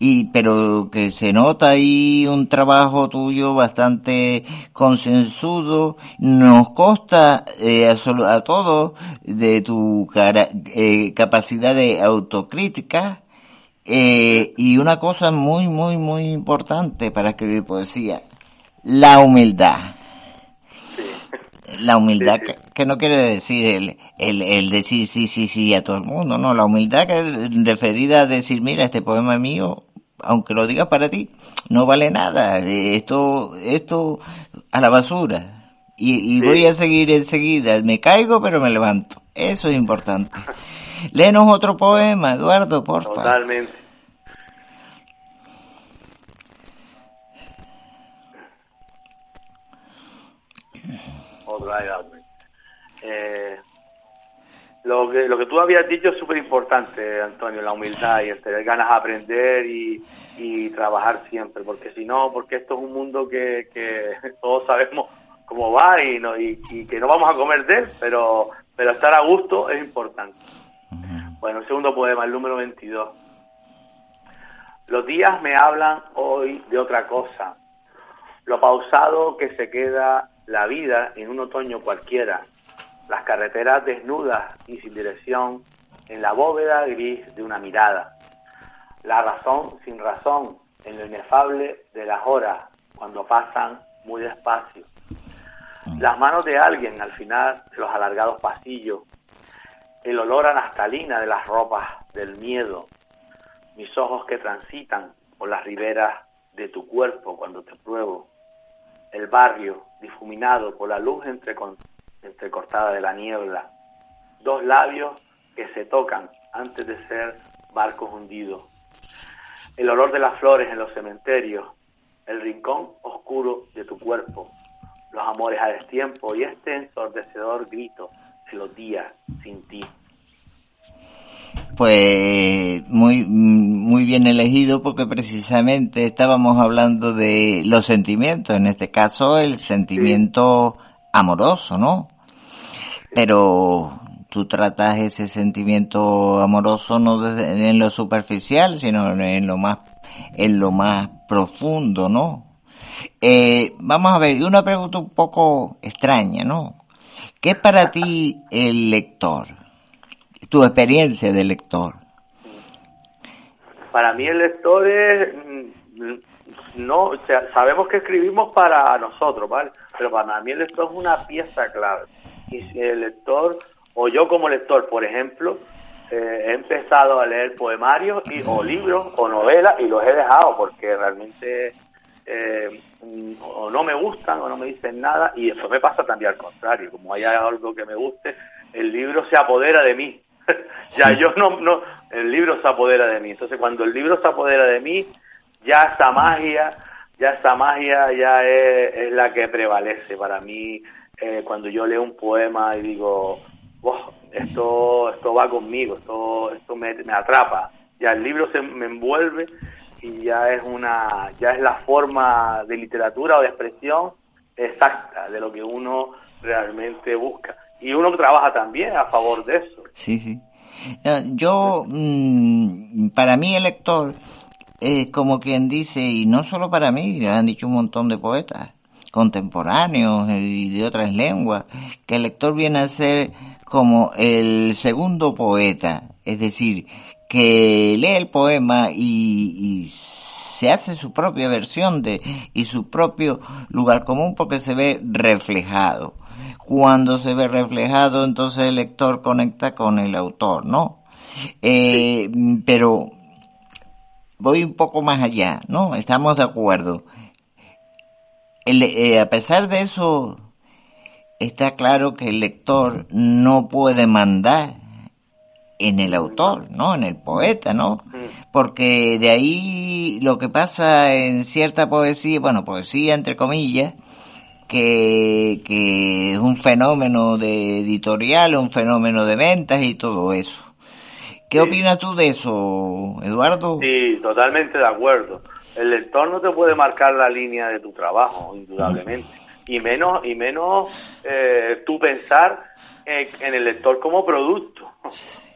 Y, pero que se nota ahí un trabajo tuyo bastante consensudo, nos consta eh, a, a todos de tu cara, eh, capacidad de autocrítica, eh, y una cosa muy, muy, muy importante para escribir poesía, la humildad. La humildad Que, no quiere decir el, el, el, decir sí, sí, sí a todo el mundo, no, la humildad que referida a decir, mira, este poema es mío, aunque lo digas para ti, no vale nada, esto, esto a la basura. Y, y voy a seguir enseguida, me caigo pero me levanto, eso es importante. Léenos otro poema, Eduardo, por favor. Totalmente. Eh, lo que lo que tú habías dicho es súper importante, Antonio, la humildad y el tener ganas de aprender y, trabajar siempre, porque si no, porque esto es un mundo que, que [laughs] todos sabemos cómo va y, no, y, y que no vamos a comer de él, pero, pero estar a gusto es importante. Bueno, el segundo poema, el número 22. Los días me hablan hoy de otra cosa. Lo pausado que se queda la vida en un otoño cualquiera. Las carreteras desnudas y sin dirección en la bóveda gris de una mirada. La razón sin razón en lo inefable de las horas cuando pasan muy despacio. Las manos de alguien al final de los alargados pasillos el olor a naftalina de las ropas del miedo, mis ojos que transitan por las riberas de tu cuerpo cuando te pruebo, el barrio difuminado por la luz entrecortada de la niebla, dos labios que se tocan antes de ser barcos hundidos, el olor de las flores en los cementerios, el rincón oscuro de tu cuerpo, los amores a destiempo y este ensordecedor grito de los días sin ti. Pues muy, muy bien elegido porque precisamente estábamos hablando de los sentimientos, en este caso el sentimiento amoroso, ¿no? Pero tú tratas ese sentimiento amoroso no desde, en lo superficial, sino en lo más, en lo más profundo, ¿no? Eh, vamos a ver, una pregunta un poco extraña, ¿no? ¿Qué es para ti el lector? Tu experiencia de lector. Para mí el lector es, mm, no, sabemos que escribimos para nosotros, ¿vale? Pero para mí el lector es una pieza clave. Y si el lector, o yo como lector, por ejemplo, eh, he empezado a leer poemarios y, o libros o novelas y los he dejado porque realmente eh, o no me gustan o no me dicen nada y eso me pasa también al contrario, como hay algo que me guste, el libro se apodera de mí. [laughs] ya yo no, no, el libro se apodera de mí. Entonces cuando el libro se apodera de mí, ya esa magia, ya esa magia ya es, la que prevalece para mí. Eh, cuando yo leo un poema y digo, esto, esto va conmigo, esto, esto me, me atrapa. Ya el libro se me envuelve y ya es una ya es la forma de literatura o de expresión exacta de lo que uno realmente busca. Y uno trabaja también a favor de eso. Sí sí. Yo mm, para mí el lector es como quien dice y no solo para mí lo han dicho un montón de poetas contemporáneos y de otras lenguas que el lector viene a ser como el segundo poeta es decir que lee el poema y, se hace su propia versión de y su propio lugar común porque se ve reflejado. Cuando se ve reflejado, entonces el lector conecta con el autor, ¿no? Eh, pero voy un poco más allá, ¿no? Estamos de acuerdo. Eh, a pesar de eso, está claro que el lector no puede mandar en el autor, ¿no? En el poeta, ¿no? Porque de ahí lo que pasa en cierta poesía, bueno, poesía entre comillas, que, que es un fenómeno de editorial, un fenómeno de ventas y todo eso. ¿Qué opinas tú de eso, Eduardo? Sí, totalmente de acuerdo. El lector no te puede marcar la línea de tu trabajo, indudablemente. Y menos, y menos eh, tú pensar en el lector como producto.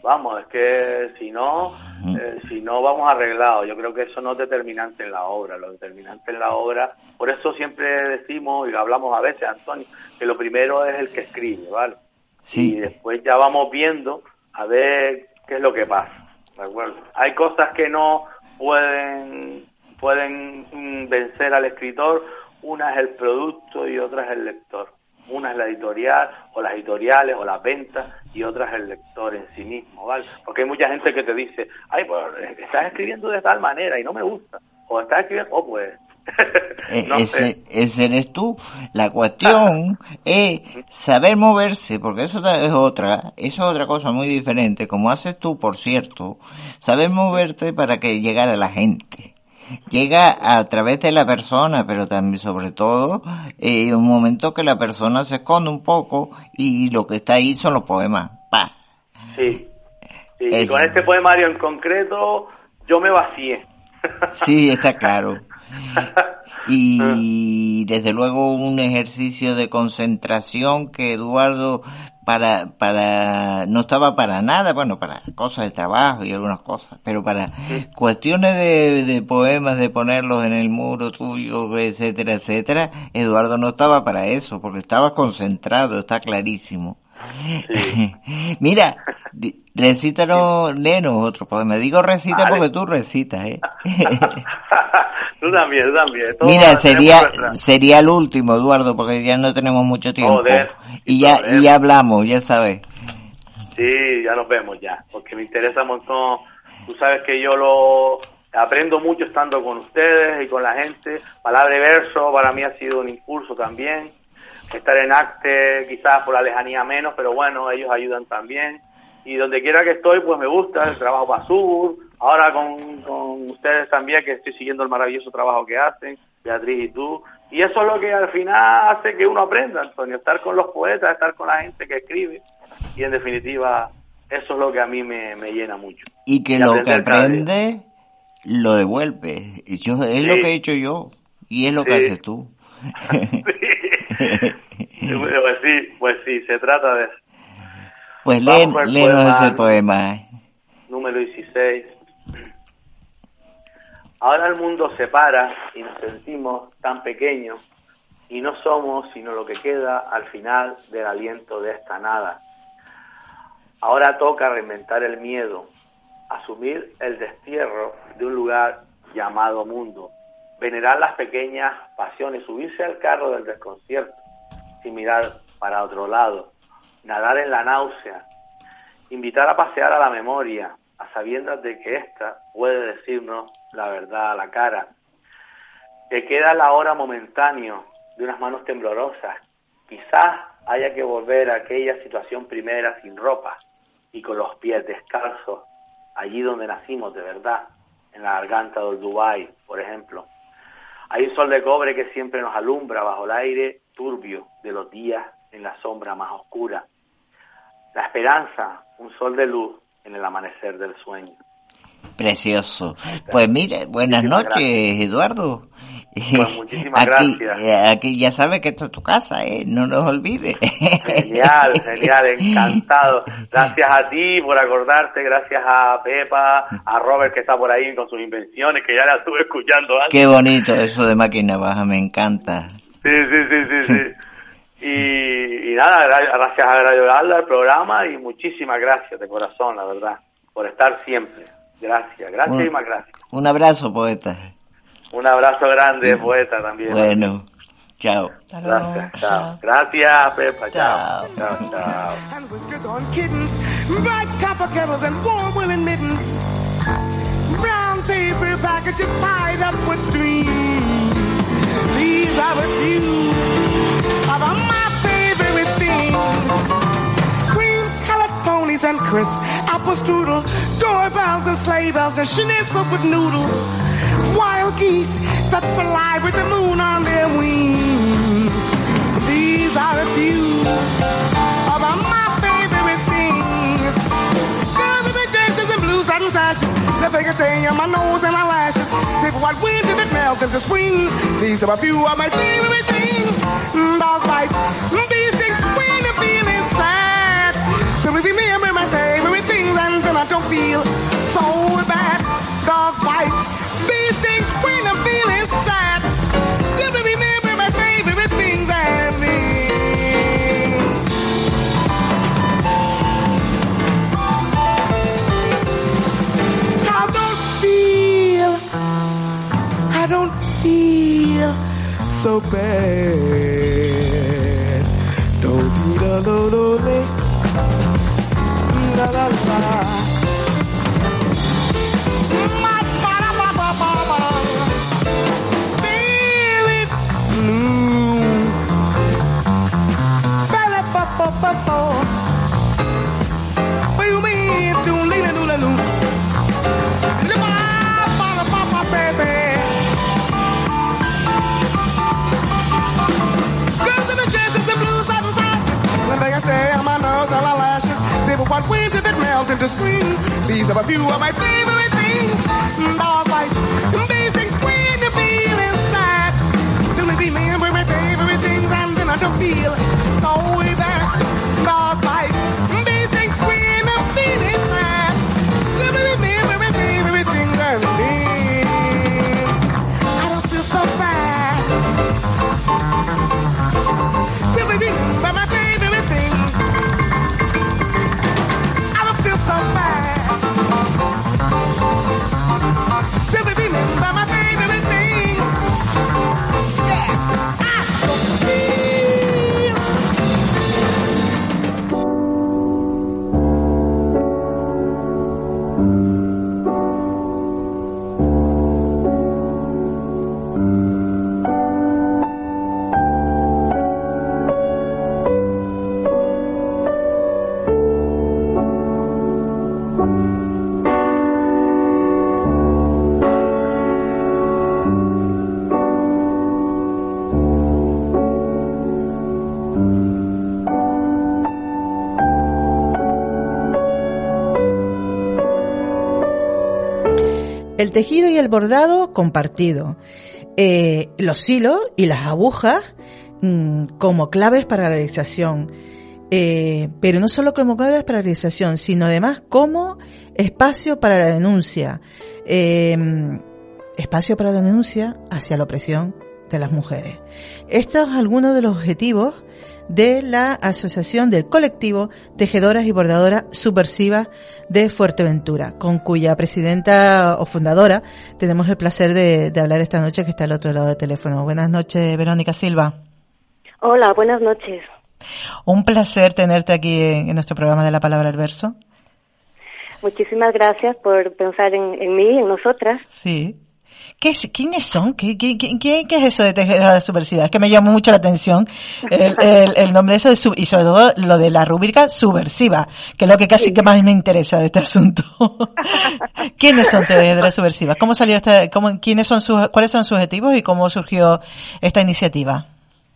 Vamos, es que si no, eh, si no vamos arreglados. Yo creo que eso no es determinante en la obra. Lo determinante en la obra, por eso siempre decimos y lo hablamos a veces, Antonio, que lo primero es el que escribe, ¿vale? Sí. Y después ya vamos viendo a ver qué es lo que pasa, ¿de acuerdo? Hay cosas que no pueden pueden mm, vencer al escritor. Una es el producto y otra es el lector. Una es la editorial, o las editoriales, o las ventas, y otra es el lector en sí mismo, ¿vale? Porque hay mucha gente que te dice, ay, pues estás escribiendo de tal manera y no me gusta. O estás escribiendo, oh, pues [laughs] eh, ese, ese, eres tú. La cuestión [laughs] es saber moverse, porque eso es otra, eso es otra cosa muy diferente. Como haces tú, por cierto, saber moverte para que llegara a la gente llega a través de la persona, pero también sobre todo eh, un momento que la persona se esconde un poco y lo que está ahí son los poemas. ¡Pah! Sí. Y con este poemario en concreto yo me vacié. Sí, está claro. [laughs] Y desde luego un ejercicio de concentración que Eduardo para, para, no estaba para nada, bueno, para cosas de trabajo y algunas cosas, pero para cuestiones de, de poemas, de ponerlos en el muro tuyo, etcétera, etcétera, Eduardo no estaba para eso, porque estaba concentrado, está clarísimo. [laughs] Mira, recítanos, léenos otro poema. Digo recita porque tú recitas, ¿eh? [laughs] tú también, también. Mira, sería, sería el último, Eduardo, porque ya no tenemos mucho tiempo. y ya, y ya hablamos, ya sabes. Sí, ya nos vemos ya, porque me interesa un montón. Tú sabes que yo lo aprendo mucho estando con ustedes y con la gente. Palabra y verso para mí ha sido un impulso también estar en Acte quizás por la lejanía menos, pero bueno, ellos ayudan también. Y donde quiera que estoy, pues me gusta el trabajo para Sur, ahora con, con ustedes también, que estoy siguiendo el maravilloso trabajo que hacen, Beatriz y tú, y eso es lo que al final hace que uno aprenda, Antonio, estar con los poetas, estar con la gente que escribe, y en definitiva, eso es lo que a mí me, llena mucho. Y que lo que aprende, lo devuelve. Yo, es lo que he hecho yo, y es lo que haces tú. [laughs] pues sí, pues sí, se trata de eso. Pues léenos ese poema. Eh. Número 16. Ahora el mundo se para y nos sentimos tan pequeños y no somos sino lo que queda al final del aliento de esta nada. Ahora toca reinventar el miedo, asumir el destierro de un lugar llamado mundo, venerar las pequeñas pasiones, subirse al carro del desconcierto, sin mirar para otro lado, nadar en la náusea, invitar a pasear a la memoria, a sabiendas de que ésta puede decirnos la verdad a la cara. Te queda la hora momentáneo de unas manos temblorosas. Quizás haya que volver a aquella situación primera sin ropa y con los pies descalzos, allí donde nacimos de verdad, en la garganta del Dubai, por ejemplo. Hay un sol de cobre que siempre nos alumbra bajo el aire turbio de los días en la sombra más oscura. La esperanza, un sol de luz en el amanecer del sueño. Precioso. Pues mire, buenas noches, Eduardo. Pues [laughs] muchísimas gracias. Eh, aquí ya sabes que esta es tu casa, ¿eh? No nos olvides. Genial, [laughs] genial, encantado. Gracias a ti por acordarte, gracias a Pepa, a Robert que está por ahí con sus invenciones, que ya la estuve escuchando antes. Qué bonito eso de máquina baja, me encanta. Sí, sí, sí, sí, sí. [laughs] Y, nada, gracias a Radio el programa, y muchísimas gracias de corazón, la verdad, por estar siempre. Gracias, gracias y más gracias. Un abrazo, poeta. Un abrazo grande, poeta, también. Bueno, chao. Gracias, chao. Gracias, Pepa, chao. Chao, chao. Brown paper packages tied up with These are a few of my favorite things. Cream colored ponies and crisp apple strudel, doorbells and sleigh bells and schnitzels with noodle. Wild geese that fly with the moon on their wings. These are a few of my favorite things. Girls in the dresses and blue satin sashes, the biggest thing on my nose and my eyelashes. Sip what winter that melts into spring. These are a few of my favorite things. Dog bites, bee stings when I'm feeling sad. So we remember my favorite things and then I don't feel so bad. Dog bites, bee stings when I'm feeling sad. So we remember my favorite things and then. I don't feel, I don't feel so bad. do do do la la la what winter that melt into spring. These are a few of my favorite things. Mm, Dog fights, basic when you're feeling sad. Soon remember my favorite things and then I don't feel so bad. Dog fights, basic El tejido y el bordado compartido. Eh, los hilos y las agujas mm, como claves para la realización. Eh, pero no solo como claves para la realización, sino además como espacio para la denuncia. Eh, espacio para la denuncia hacia la opresión de las mujeres. Estos es algunos de los objetivos de la Asociación del Colectivo Tejedoras y Bordadoras Subversivas de Fuerteventura, con cuya presidenta o fundadora tenemos el placer de, hablar esta noche, que está al otro lado del teléfono. Buenas noches, Verónica Silva. Hola, buenas noches. Un placer tenerte aquí en, nuestro programa de la palabra al verso. Muchísimas gracias por pensar en, en mí, en nosotras. Sí. ¿Qué es, ¿Quiénes son? ¿Qué, qué, qué, qué es eso de tejedoras subversivas? Es que me llamó mucho la atención el, [laughs] el, nombre de eso y sobre todo lo de la rúbrica subversiva, que es lo que casi que más me interesa de este asunto. [laughs] ¿Quiénes son tejedoras subversivas? ¿Cómo salió esta, cómo, quiénes son sus, cuáles son sus objetivos y cómo surgió esta iniciativa?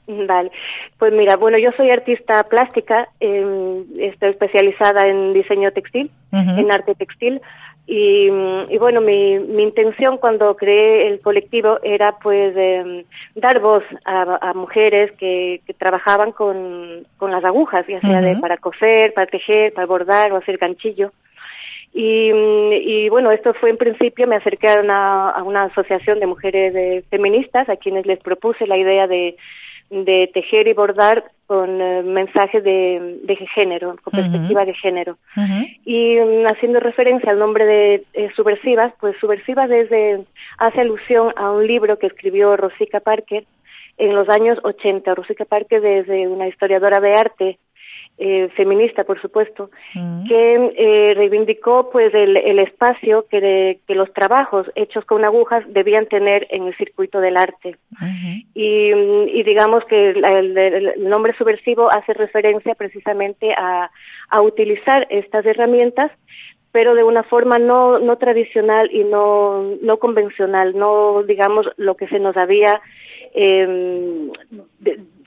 Vale, pues mira, bueno, yo soy artista plástica, eh, estoy especializada en diseño textil, en arte textil, y, y, bueno, mi, mi intención cuando creé el colectivo era pues eh, dar voz a, a mujeres que, que, trabajaban con, con las agujas, ya sea de, para coser, para tejer, para bordar o hacer ganchillo. Y, y bueno, esto fue en principio, me acerqué a una, a una asociación de mujeres eh, feministas a quienes les propuse la idea de de tejer y bordar con eh, mensajes de, de, género, con perspectiva de género. Y mm, haciendo referencia al nombre de eh, Subversivas, pues Subversivas desde, hace alusión a un libro que escribió Rosica Parker en los años 80. Rosica Parker desde una historiadora de arte eh, feminista, por supuesto, mm. que eh, reivindicó pues el, el espacio que, que, los trabajos hechos con agujas debían tener en el circuito del arte. y, y, digamos que el, el, nombre subversivo hace referencia precisamente a, a utilizar estas herramientas pero de una forma no, no tradicional y no, no convencional, no digamos lo que se nos había eh,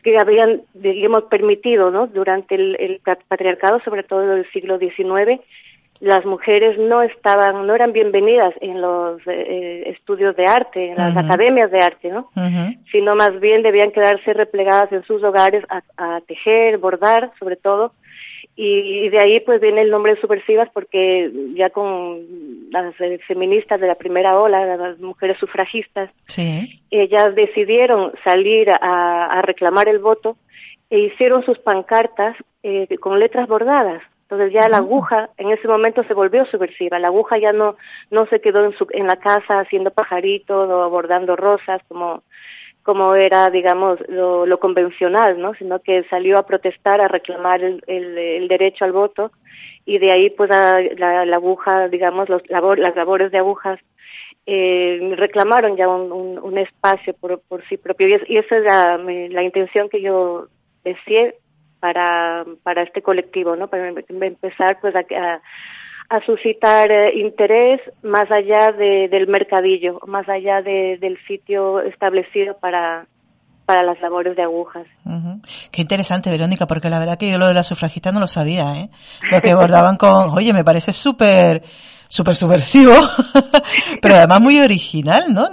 que habían, digamos, permitido, ¿no? Durante el, patriarcado, sobre todo del siglo XIX, las mujeres no estaban, no eran bienvenidas en los eh, estudios de arte, en las academias de arte, ¿no? Sino más bien debían quedarse replegadas en sus hogares a, a tejer, bordar, sobre todo, y, de ahí pues viene el nombre de subversivas porque ya con las eh, feministas de la primera ola, las mujeres sufragistas, ellas decidieron salir a, a, reclamar el voto e hicieron sus pancartas eh, con letras bordadas. Entonces ya la aguja en ese momento se volvió subversiva. La aguja ya no no se quedó en, su, en la casa haciendo pajaritos o bordando rosas como como era, digamos, lo, lo, convencional, ¿no? Sino que salió a protestar, a reclamar el, el, derecho al voto y de ahí, pues, la, aguja, digamos, los labor, las labores de agujas eh, reclamaron ya un, un, espacio por, por, sí propio y, y esa es la, la, intención que yo decía para, para este colectivo, ¿no? Para empezar, pues, a, a a suscitar eh, interés más allá de, del mercadillo, más allá de, del sitio establecido para, para las labores de agujas. Qué interesante, Verónica, porque la verdad que yo lo de la sufragista no lo sabía, ¿eh? Lo que bordaban con, oye, me parece súper súper subversivo, [laughs] pero además muy original, ¿no?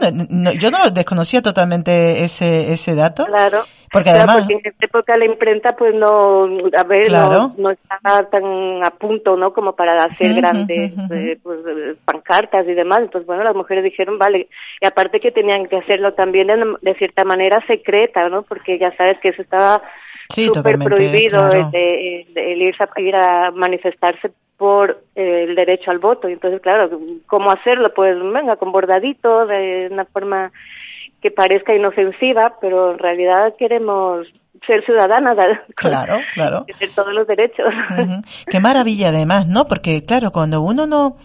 Yo no desconocía totalmente ese, ese dato. Claro. Porque además... en esta época la imprenta pues no, a ver, no, estaba tan a punto, ¿no? Como para hacer grandes eh, pues, pancartas y demás. Entonces, bueno, las mujeres dijeron, vale. Y aparte que tenían que hacerlo también de, cierta manera secreta, ¿no? Porque ya sabes que eso estaba súper prohibido de, ir, a, ir a manifestarse por eh, el derecho al voto. Y entonces, claro, ¿cómo hacerlo? Pues venga, con bordadito, de una forma que parezca inofensiva, pero en realidad queremos ser ciudadanas. [laughs] Claro, claro. Tener todos los derechos. Qué maravilla además, ¿no? Porque claro, cuando uno no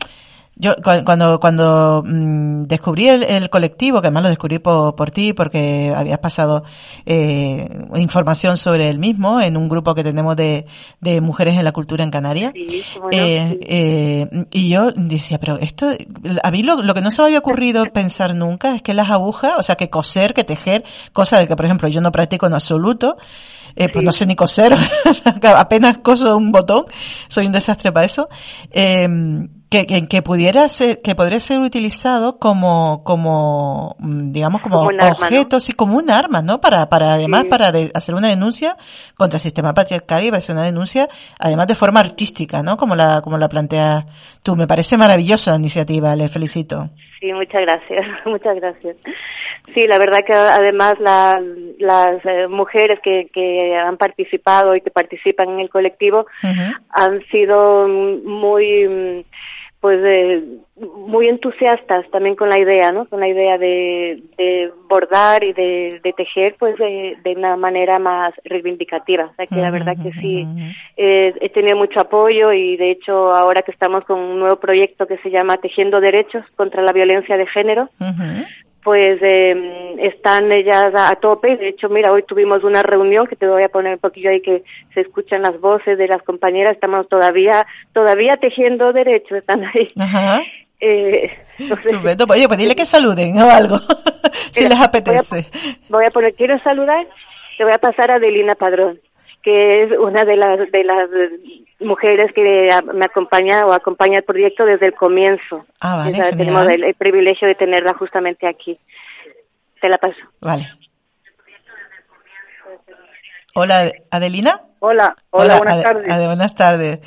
yo cuando cuando mm, descubrí el, colectivo, que además lo descubrí por, por ti, porque habías pasado eh, información sobre el mismo en un grupo que tenemos de, de mujeres en la cultura en Canarias. eh, eh, y yo decía, pero esto, a mí lo, lo, que no se me había ocurrido [laughs] pensar nunca es que las agujas, o sea, que coser, que tejer, cosa de que, por ejemplo, yo no practico en absoluto, eh, pues no sé ni coser, [laughs] apenas coso un botón, soy un desastre para eso. Eh, que, que, pudiera ser, que podría ser utilizado como, como, mm, digamos, como, objeto, sí, como un arma, ¿no? Para, para además, para hacer una denuncia contra el sistema patriarcal y para hacer una denuncia, además de forma artística, ¿no? Como la, como la planteas tú. Me parece maravillosa la iniciativa, le felicito. Sí, muchas gracias, [laughs] muchas gracias. Sí, la verdad que además la, las eh, mujeres que, que han participado y que participan en el colectivo han sido muy pues eh, muy entusiastas también con la idea, ¿no? Con la idea de, bordar y de, tejer, pues de, de, una manera más reivindicativa. O sea que la verdad que sí, eh, he tenido mucho apoyo y de hecho ahora que estamos con un nuevo proyecto que se llama Tejiendo Derechos contra la Violencia de Género, pues eh, están ellas a, tope. De hecho, mira, hoy tuvimos una reunión que te voy a poner un poquillo ahí que se escuchan las voces de las compañeras. Estamos todavía todavía tejiendo derechos, están ahí. Ajá. [laughs] Eh, Oye, pues dile que saluden o algo, [laughs] si les apetece. Voy a, poner, quiero saludar, te voy a pasar a Delina Padrón, que es una de las de las mujeres que me acompaña o acompaña el proyecto desde el comienzo. Ah, vale, tenemos el, privilegio de tenerla justamente aquí. Te la paso. Vale. Hola, Adelina. Hola, hola, buenas tardes. buenas tardes.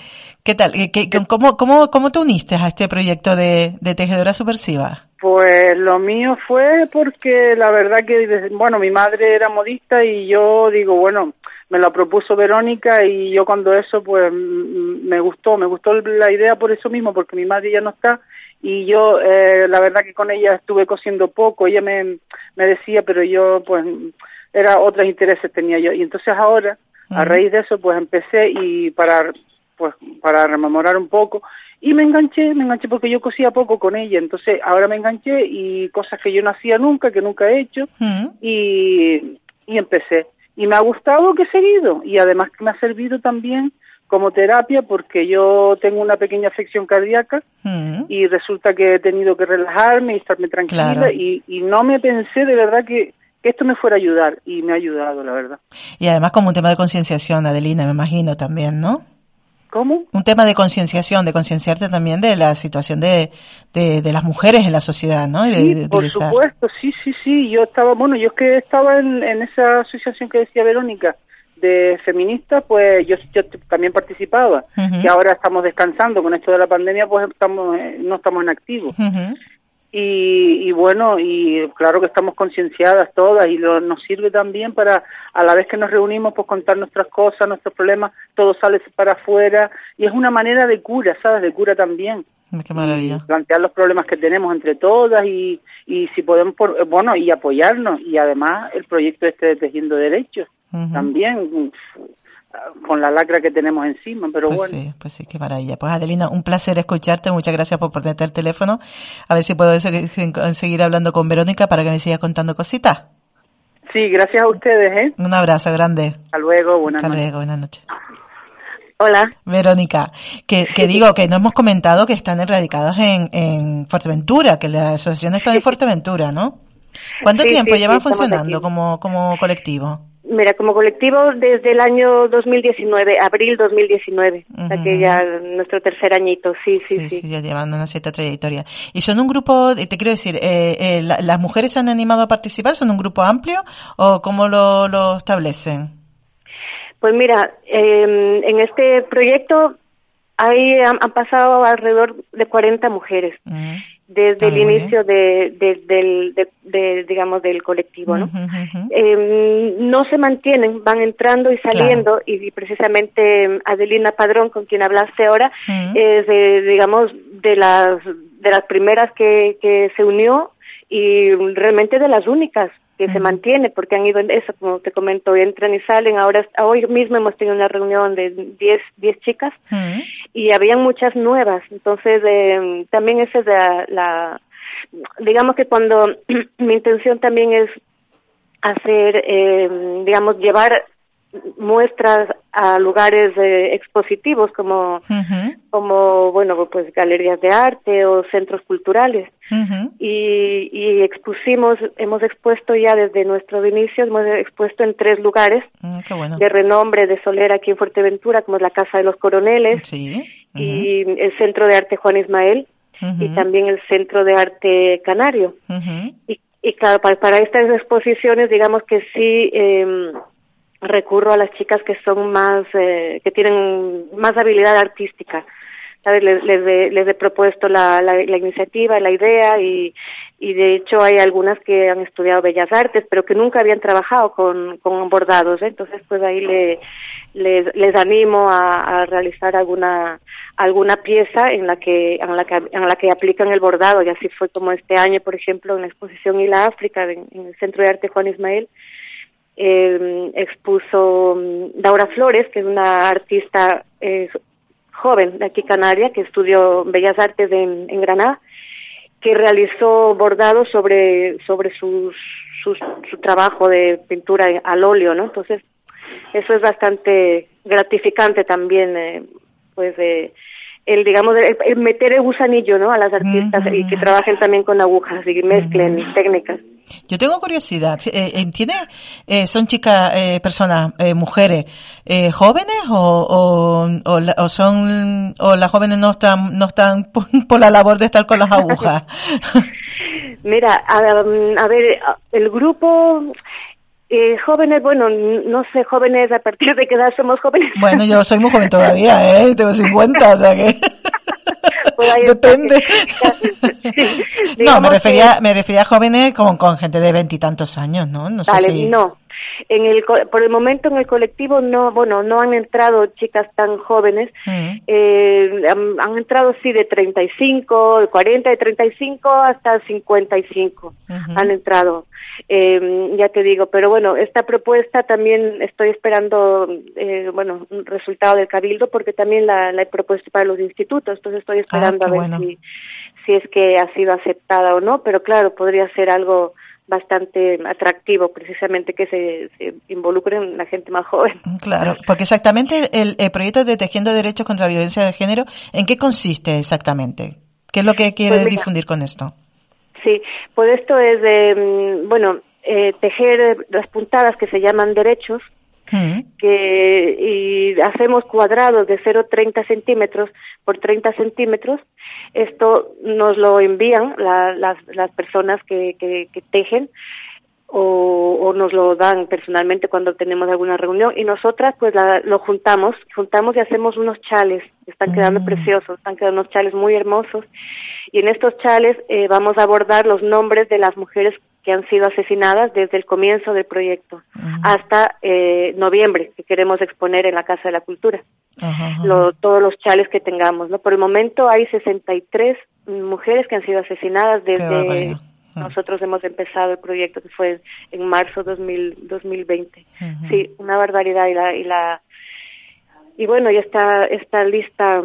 ¿Qué tal? ¿Qué, cómo, cómo, ¿Cómo te uniste a este proyecto de, de Tejedora Subversiva? Pues lo mío fue porque la verdad que, bueno, mi madre era modista y yo digo, bueno, me lo propuso Verónica y yo cuando eso pues me gustó, me gustó la idea por eso mismo, porque mi madre ya no está y yo eh, la verdad que con ella estuve cosiendo poco, ella me, me decía, pero yo pues era otros intereses tenía yo. Y entonces ahora a raíz de eso pues empecé y para pues para rememorar un poco. Y me enganché, me enganché porque yo cosía poco con ella, entonces ahora me enganché y cosas que yo no hacía nunca, que nunca he hecho y, y empecé y me ha gustado que he seguido y además que me ha servido también como terapia porque yo tengo una pequeña afección cardíaca mm. y resulta que he tenido que relajarme y estarme tranquila y, y no me pensé de verdad que, que esto me fuera a ayudar y me ha ayudado, la verdad. Y además como un tema de concienciación, Adelina, me imagino también, ¿no? ¿Cómo? Un tema de concienciación, de concienciarte también de la situación de, de, las mujeres en la sociedad, ¿no? sí, por supuesto, sí, sí, sí. Yo estaba, bueno, yo es que estaba en, en esa asociación que decía Verónica de feministas, pues yo, yo también participaba. Y ahora estamos descansando con esto de la pandemia, pues estamos eh, no estamos en activo. Y, y, bueno, y claro que estamos concienciadas todas y lo, nos sirve también para, a la vez que nos reunimos, pues contar nuestras cosas, nuestros problemas, todo sale para afuera y es una manera de cura, ¿sabes? De cura también. Qué maravilla. plantear los problemas que tenemos entre todas y, y si podemos, por, bueno, y apoyarnos. Y además el proyecto este de Tejiendo Derechos, también con la lacra que tenemos encima, pero pues bueno. Sí, pues sí, qué maravilla. Pues Adelina, un placer escucharte, muchas gracias por ponerte el teléfono. A ver si puedo seguir hablando con Verónica para que me siga contando cositas. Sí, gracias a ustedes, ¿eh? Un abrazo grande. Hasta luego, buenas Hasta luego, buenas noches. Hola. Verónica, que, que digo que no hemos comentado que están erradicados en, en Fuerteventura, que la asociación está en [laughs] Fuerteventura, ¿no? ¿Cuánto tiempo llevan funcionando como, como colectivo? Mira, como colectivo desde el año 2019, abril 2019, o sea que ya nuestro tercer añito, sí, sí, sí. ya llevando una cierta trayectoria. Y son un grupo, te quiero decir, eh, eh, ¿las mujeres se han animado a participar? ¿Son un grupo amplio o cómo lo, lo establecen? Pues mira, eh, en este proyecto hay, han, pasado alrededor de 40 mujeres desde el inicio de, del, de, digamos, del colectivo, ¿no? Em, no se mantienen, van entrando y saliendo y, precisamente em, Adelina Padrón, con quien hablaste ahora, es, de, digamos, de las, de las primeras que, que se unió y realmente de las únicas que se mantiene porque han ido en eso, como te comento, entran y salen. Ahora, hoy mismo hemos tenido una reunión de 10 diez chicas y habían muchas nuevas. Entonces, eh, también esa es la, la, digamos que cuando [clears throat] mi intención también es hacer, eh, digamos, llevar muestras a lugares eh, expositivos como como bueno pues galerías de arte o centros culturales. Y, y, expusimos hemos expuesto ya desde nuestro inicio hemos expuesto en tres lugares mm, de renombre de Soler aquí en Fuerteventura como es la casa de los coroneles y el centro de arte Juan Ismael y también el centro de arte canario. Y, y claro para, para estas exposiciones digamos que sí eh, recurro a las chicas que son más, eh, que tienen más habilidad artística. ¿Sabes? Les, les, les he propuesto la, la, la, iniciativa, la idea y, y de hecho hay algunas que han estudiado Bellas Artes pero que nunca habían trabajado con, con bordados. ¿eh? Entonces pues ahí le, les, les animo a, a realizar alguna alguna pieza en la que en la que en la que aplican el bordado y así fue como este año por ejemplo en la exposición Isla África en, en el Centro de Arte Juan Ismael eh, expuso mm, Daura Flores, que es una artista eh, joven de aquí Canaria, que estudió Bellas Artes en, en Granada, que realizó bordados sobre, sobre sus, sus, su trabajo de pintura al óleo, ¿no? Entonces, eso es bastante gratificante también, eh, pues, eh, el digamos el, meter el gusanillo no a las artistas y que trabajen también con agujas y mezclen técnicas yo tengo curiosidad eh, ¿entiendes? Eh, son chicas eh, personas eh, mujeres eh, jóvenes o, o, o, son o las jóvenes no están no están [laughs] por, la labor de estar con las agujas [laughs] mira a ver el grupo eh, jóvenes, bueno, no sé, jóvenes, a partir de qué edad somos jóvenes. Bueno, yo soy muy joven todavía, ¿eh? Tengo 50, o sea que... [laughs] Depende. no, me refería, me refería a jóvenes con, con gente de veintitantos años, ¿no? No sé si... no. En el, por el momento en el colectivo no, bueno, no han entrado chicas tan jóvenes. Mm. Eh, han, han, entrado sí de 35, de 40, de 35 hasta 55 han entrado. Eh, ya te digo, pero bueno, esta propuesta también estoy esperando, eh, bueno, un resultado del cabildo porque también la, la, he propuesto para los institutos, entonces estoy ah, esperando a ver si, si es que ha sido aceptada o no, pero claro, podría ser algo bastante atractivo precisamente que se, se involucren la gente más joven. Claro, porque exactamente el, el, proyecto de Tejiendo Derechos contra la Violencia de Género, ¿en qué consiste exactamente? ¿Qué es lo que quiere pues difundir con esto? Sí, pues esto es de, mm, bueno, eh, tejer las puntadas que se llaman derechos, mm. que y hacemos cuadrados de 0,30 centímetros por 30 centímetros. Esto nos lo envían las, las personas que, que, que tejen o, o, nos lo dan personalmente cuando tenemos alguna reunión y nosotras pues la, lo juntamos, juntamos y hacemos unos chales, están quedando mm. preciosos, están quedando unos chales muy hermosos y en estos chales eh, vamos a abordar los nombres de las mujeres que han sido asesinadas desde el comienzo del proyecto hasta eh, noviembre, que queremos exponer en la Casa de la Cultura. Lo, todos los chales que tengamos. ¿no? Por el momento hay 63 mujeres que han sido asesinadas desde nosotros hemos empezado el proyecto que fue en marzo 2000, 2020. Sí, una barbaridad y la y la y bueno, y esta esta lista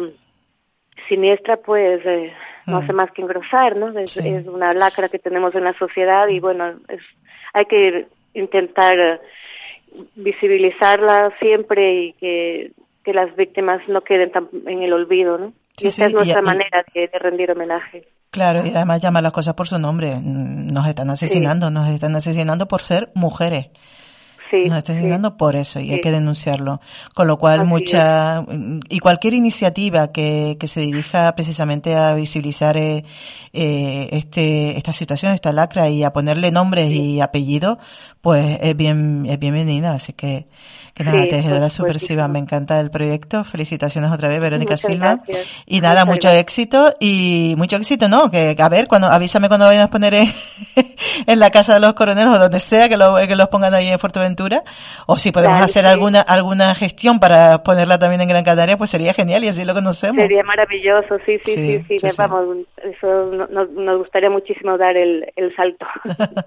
siniestra pues eh, no hace más que engrosar, ¿no? Es, es, una lacra que tenemos en la sociedad y bueno, es, hay que intentar visibilizarla siempre y que, que las víctimas no queden tan en el olvido, ¿no? y esa es nuestra manera de, de, rendir homenaje. Claro, y además llama las cosas por su nombre. Nos están asesinando, nos están asesinando por ser mujeres. Sí, Nos está llegando por eso y hay que denunciarlo. Con lo cual, mucha, y cualquier iniciativa que, que se dirija precisamente a visibilizar eh, eh, este, esta situación, esta lacra y a ponerle nombres y apellidos, pues es bien, es bienvenida. Así que, que nada, sí, tejedora subversiva, me encanta el proyecto. Felicitaciones otra vez, Verónica Muchas Silva. Gracias. Y nada, Muchas mucho gracias. éxito y mucho éxito, ¿no? Que, a ver, cuando, avísame cuando vayan a poner en, [laughs] en la casa de los coroneles o donde sea que, lo, que los pongan ahí en Fuerteventura. O si podemos Claro, hacer sí. alguna, alguna gestión para ponerla también en Gran Canaria, pues sería genial y así lo conocemos. Sería maravilloso, sí, sí, Sí, sí, vamos, eso no- no- nos gustaría muchísimo dar el, el salto. [laughs]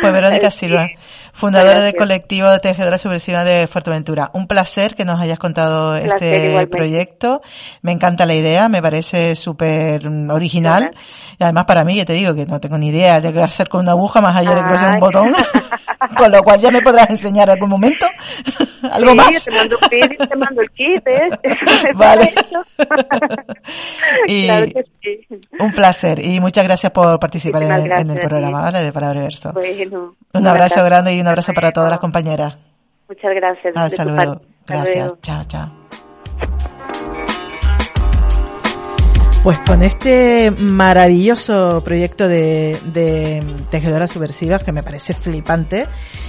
Pues Verónica. Silva, fundadora del colectivo de Tejedora Subversiva de Fuerteventura. Un placer que nos hayas contado placer, este igualmente. proyecto. Me encanta la idea, me parece súper mm, original. Y además para mí, ya te digo que no tengo ni idea de qué hacer con una aguja más allá de Ay. un botón. [laughs] con lo cual ya me podrás enseñar algún momento? [laughs] ¿Algo sí, más? te mando vídeo, te mando el kit, ¿eh? [laughs] vale. y claro que sí. Un placer y muchas gracias por participar en, gracias, en, el programa, ¿vale? De Palabra Verso. Bueno, un abrazo grande y un abrazo para todas las compañeras. Muchas gracias. Hasta luego. Gracias. Chao, chao. Pues con este maravilloso proyecto de, de, tejedoras subversivas que me parece flipante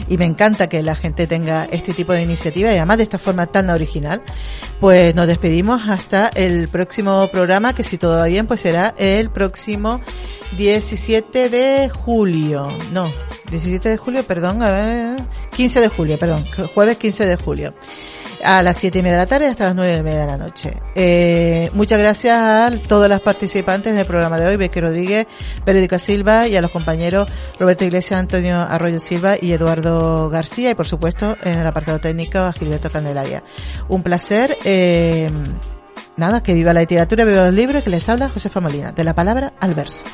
y me encanta que la gente tenga este tipo de iniciativa y además de esta forma tan original, pues nos despedimos hasta el próximo programa que si todo va bien pues será el próximo 17 de julio. No, 17 de julio, perdón, a ver, 15 de julio, perdón, jueves 15 de julio a las siete y media de la tarde hasta las nueve y media de la noche. Eh, muchas gracias a todas las participantes del programa de hoy, Beque Rodríguez, Periódica Silva y a los compañeros Roberto Iglesias, Antonio Arroyo Silva y Eduardo García y por supuesto en el apartado técnico a Gilberto Candelaria. Un placer. Eh, nada, que viva la literatura, viva los libros, que les habla José Molina, de la palabra al verso.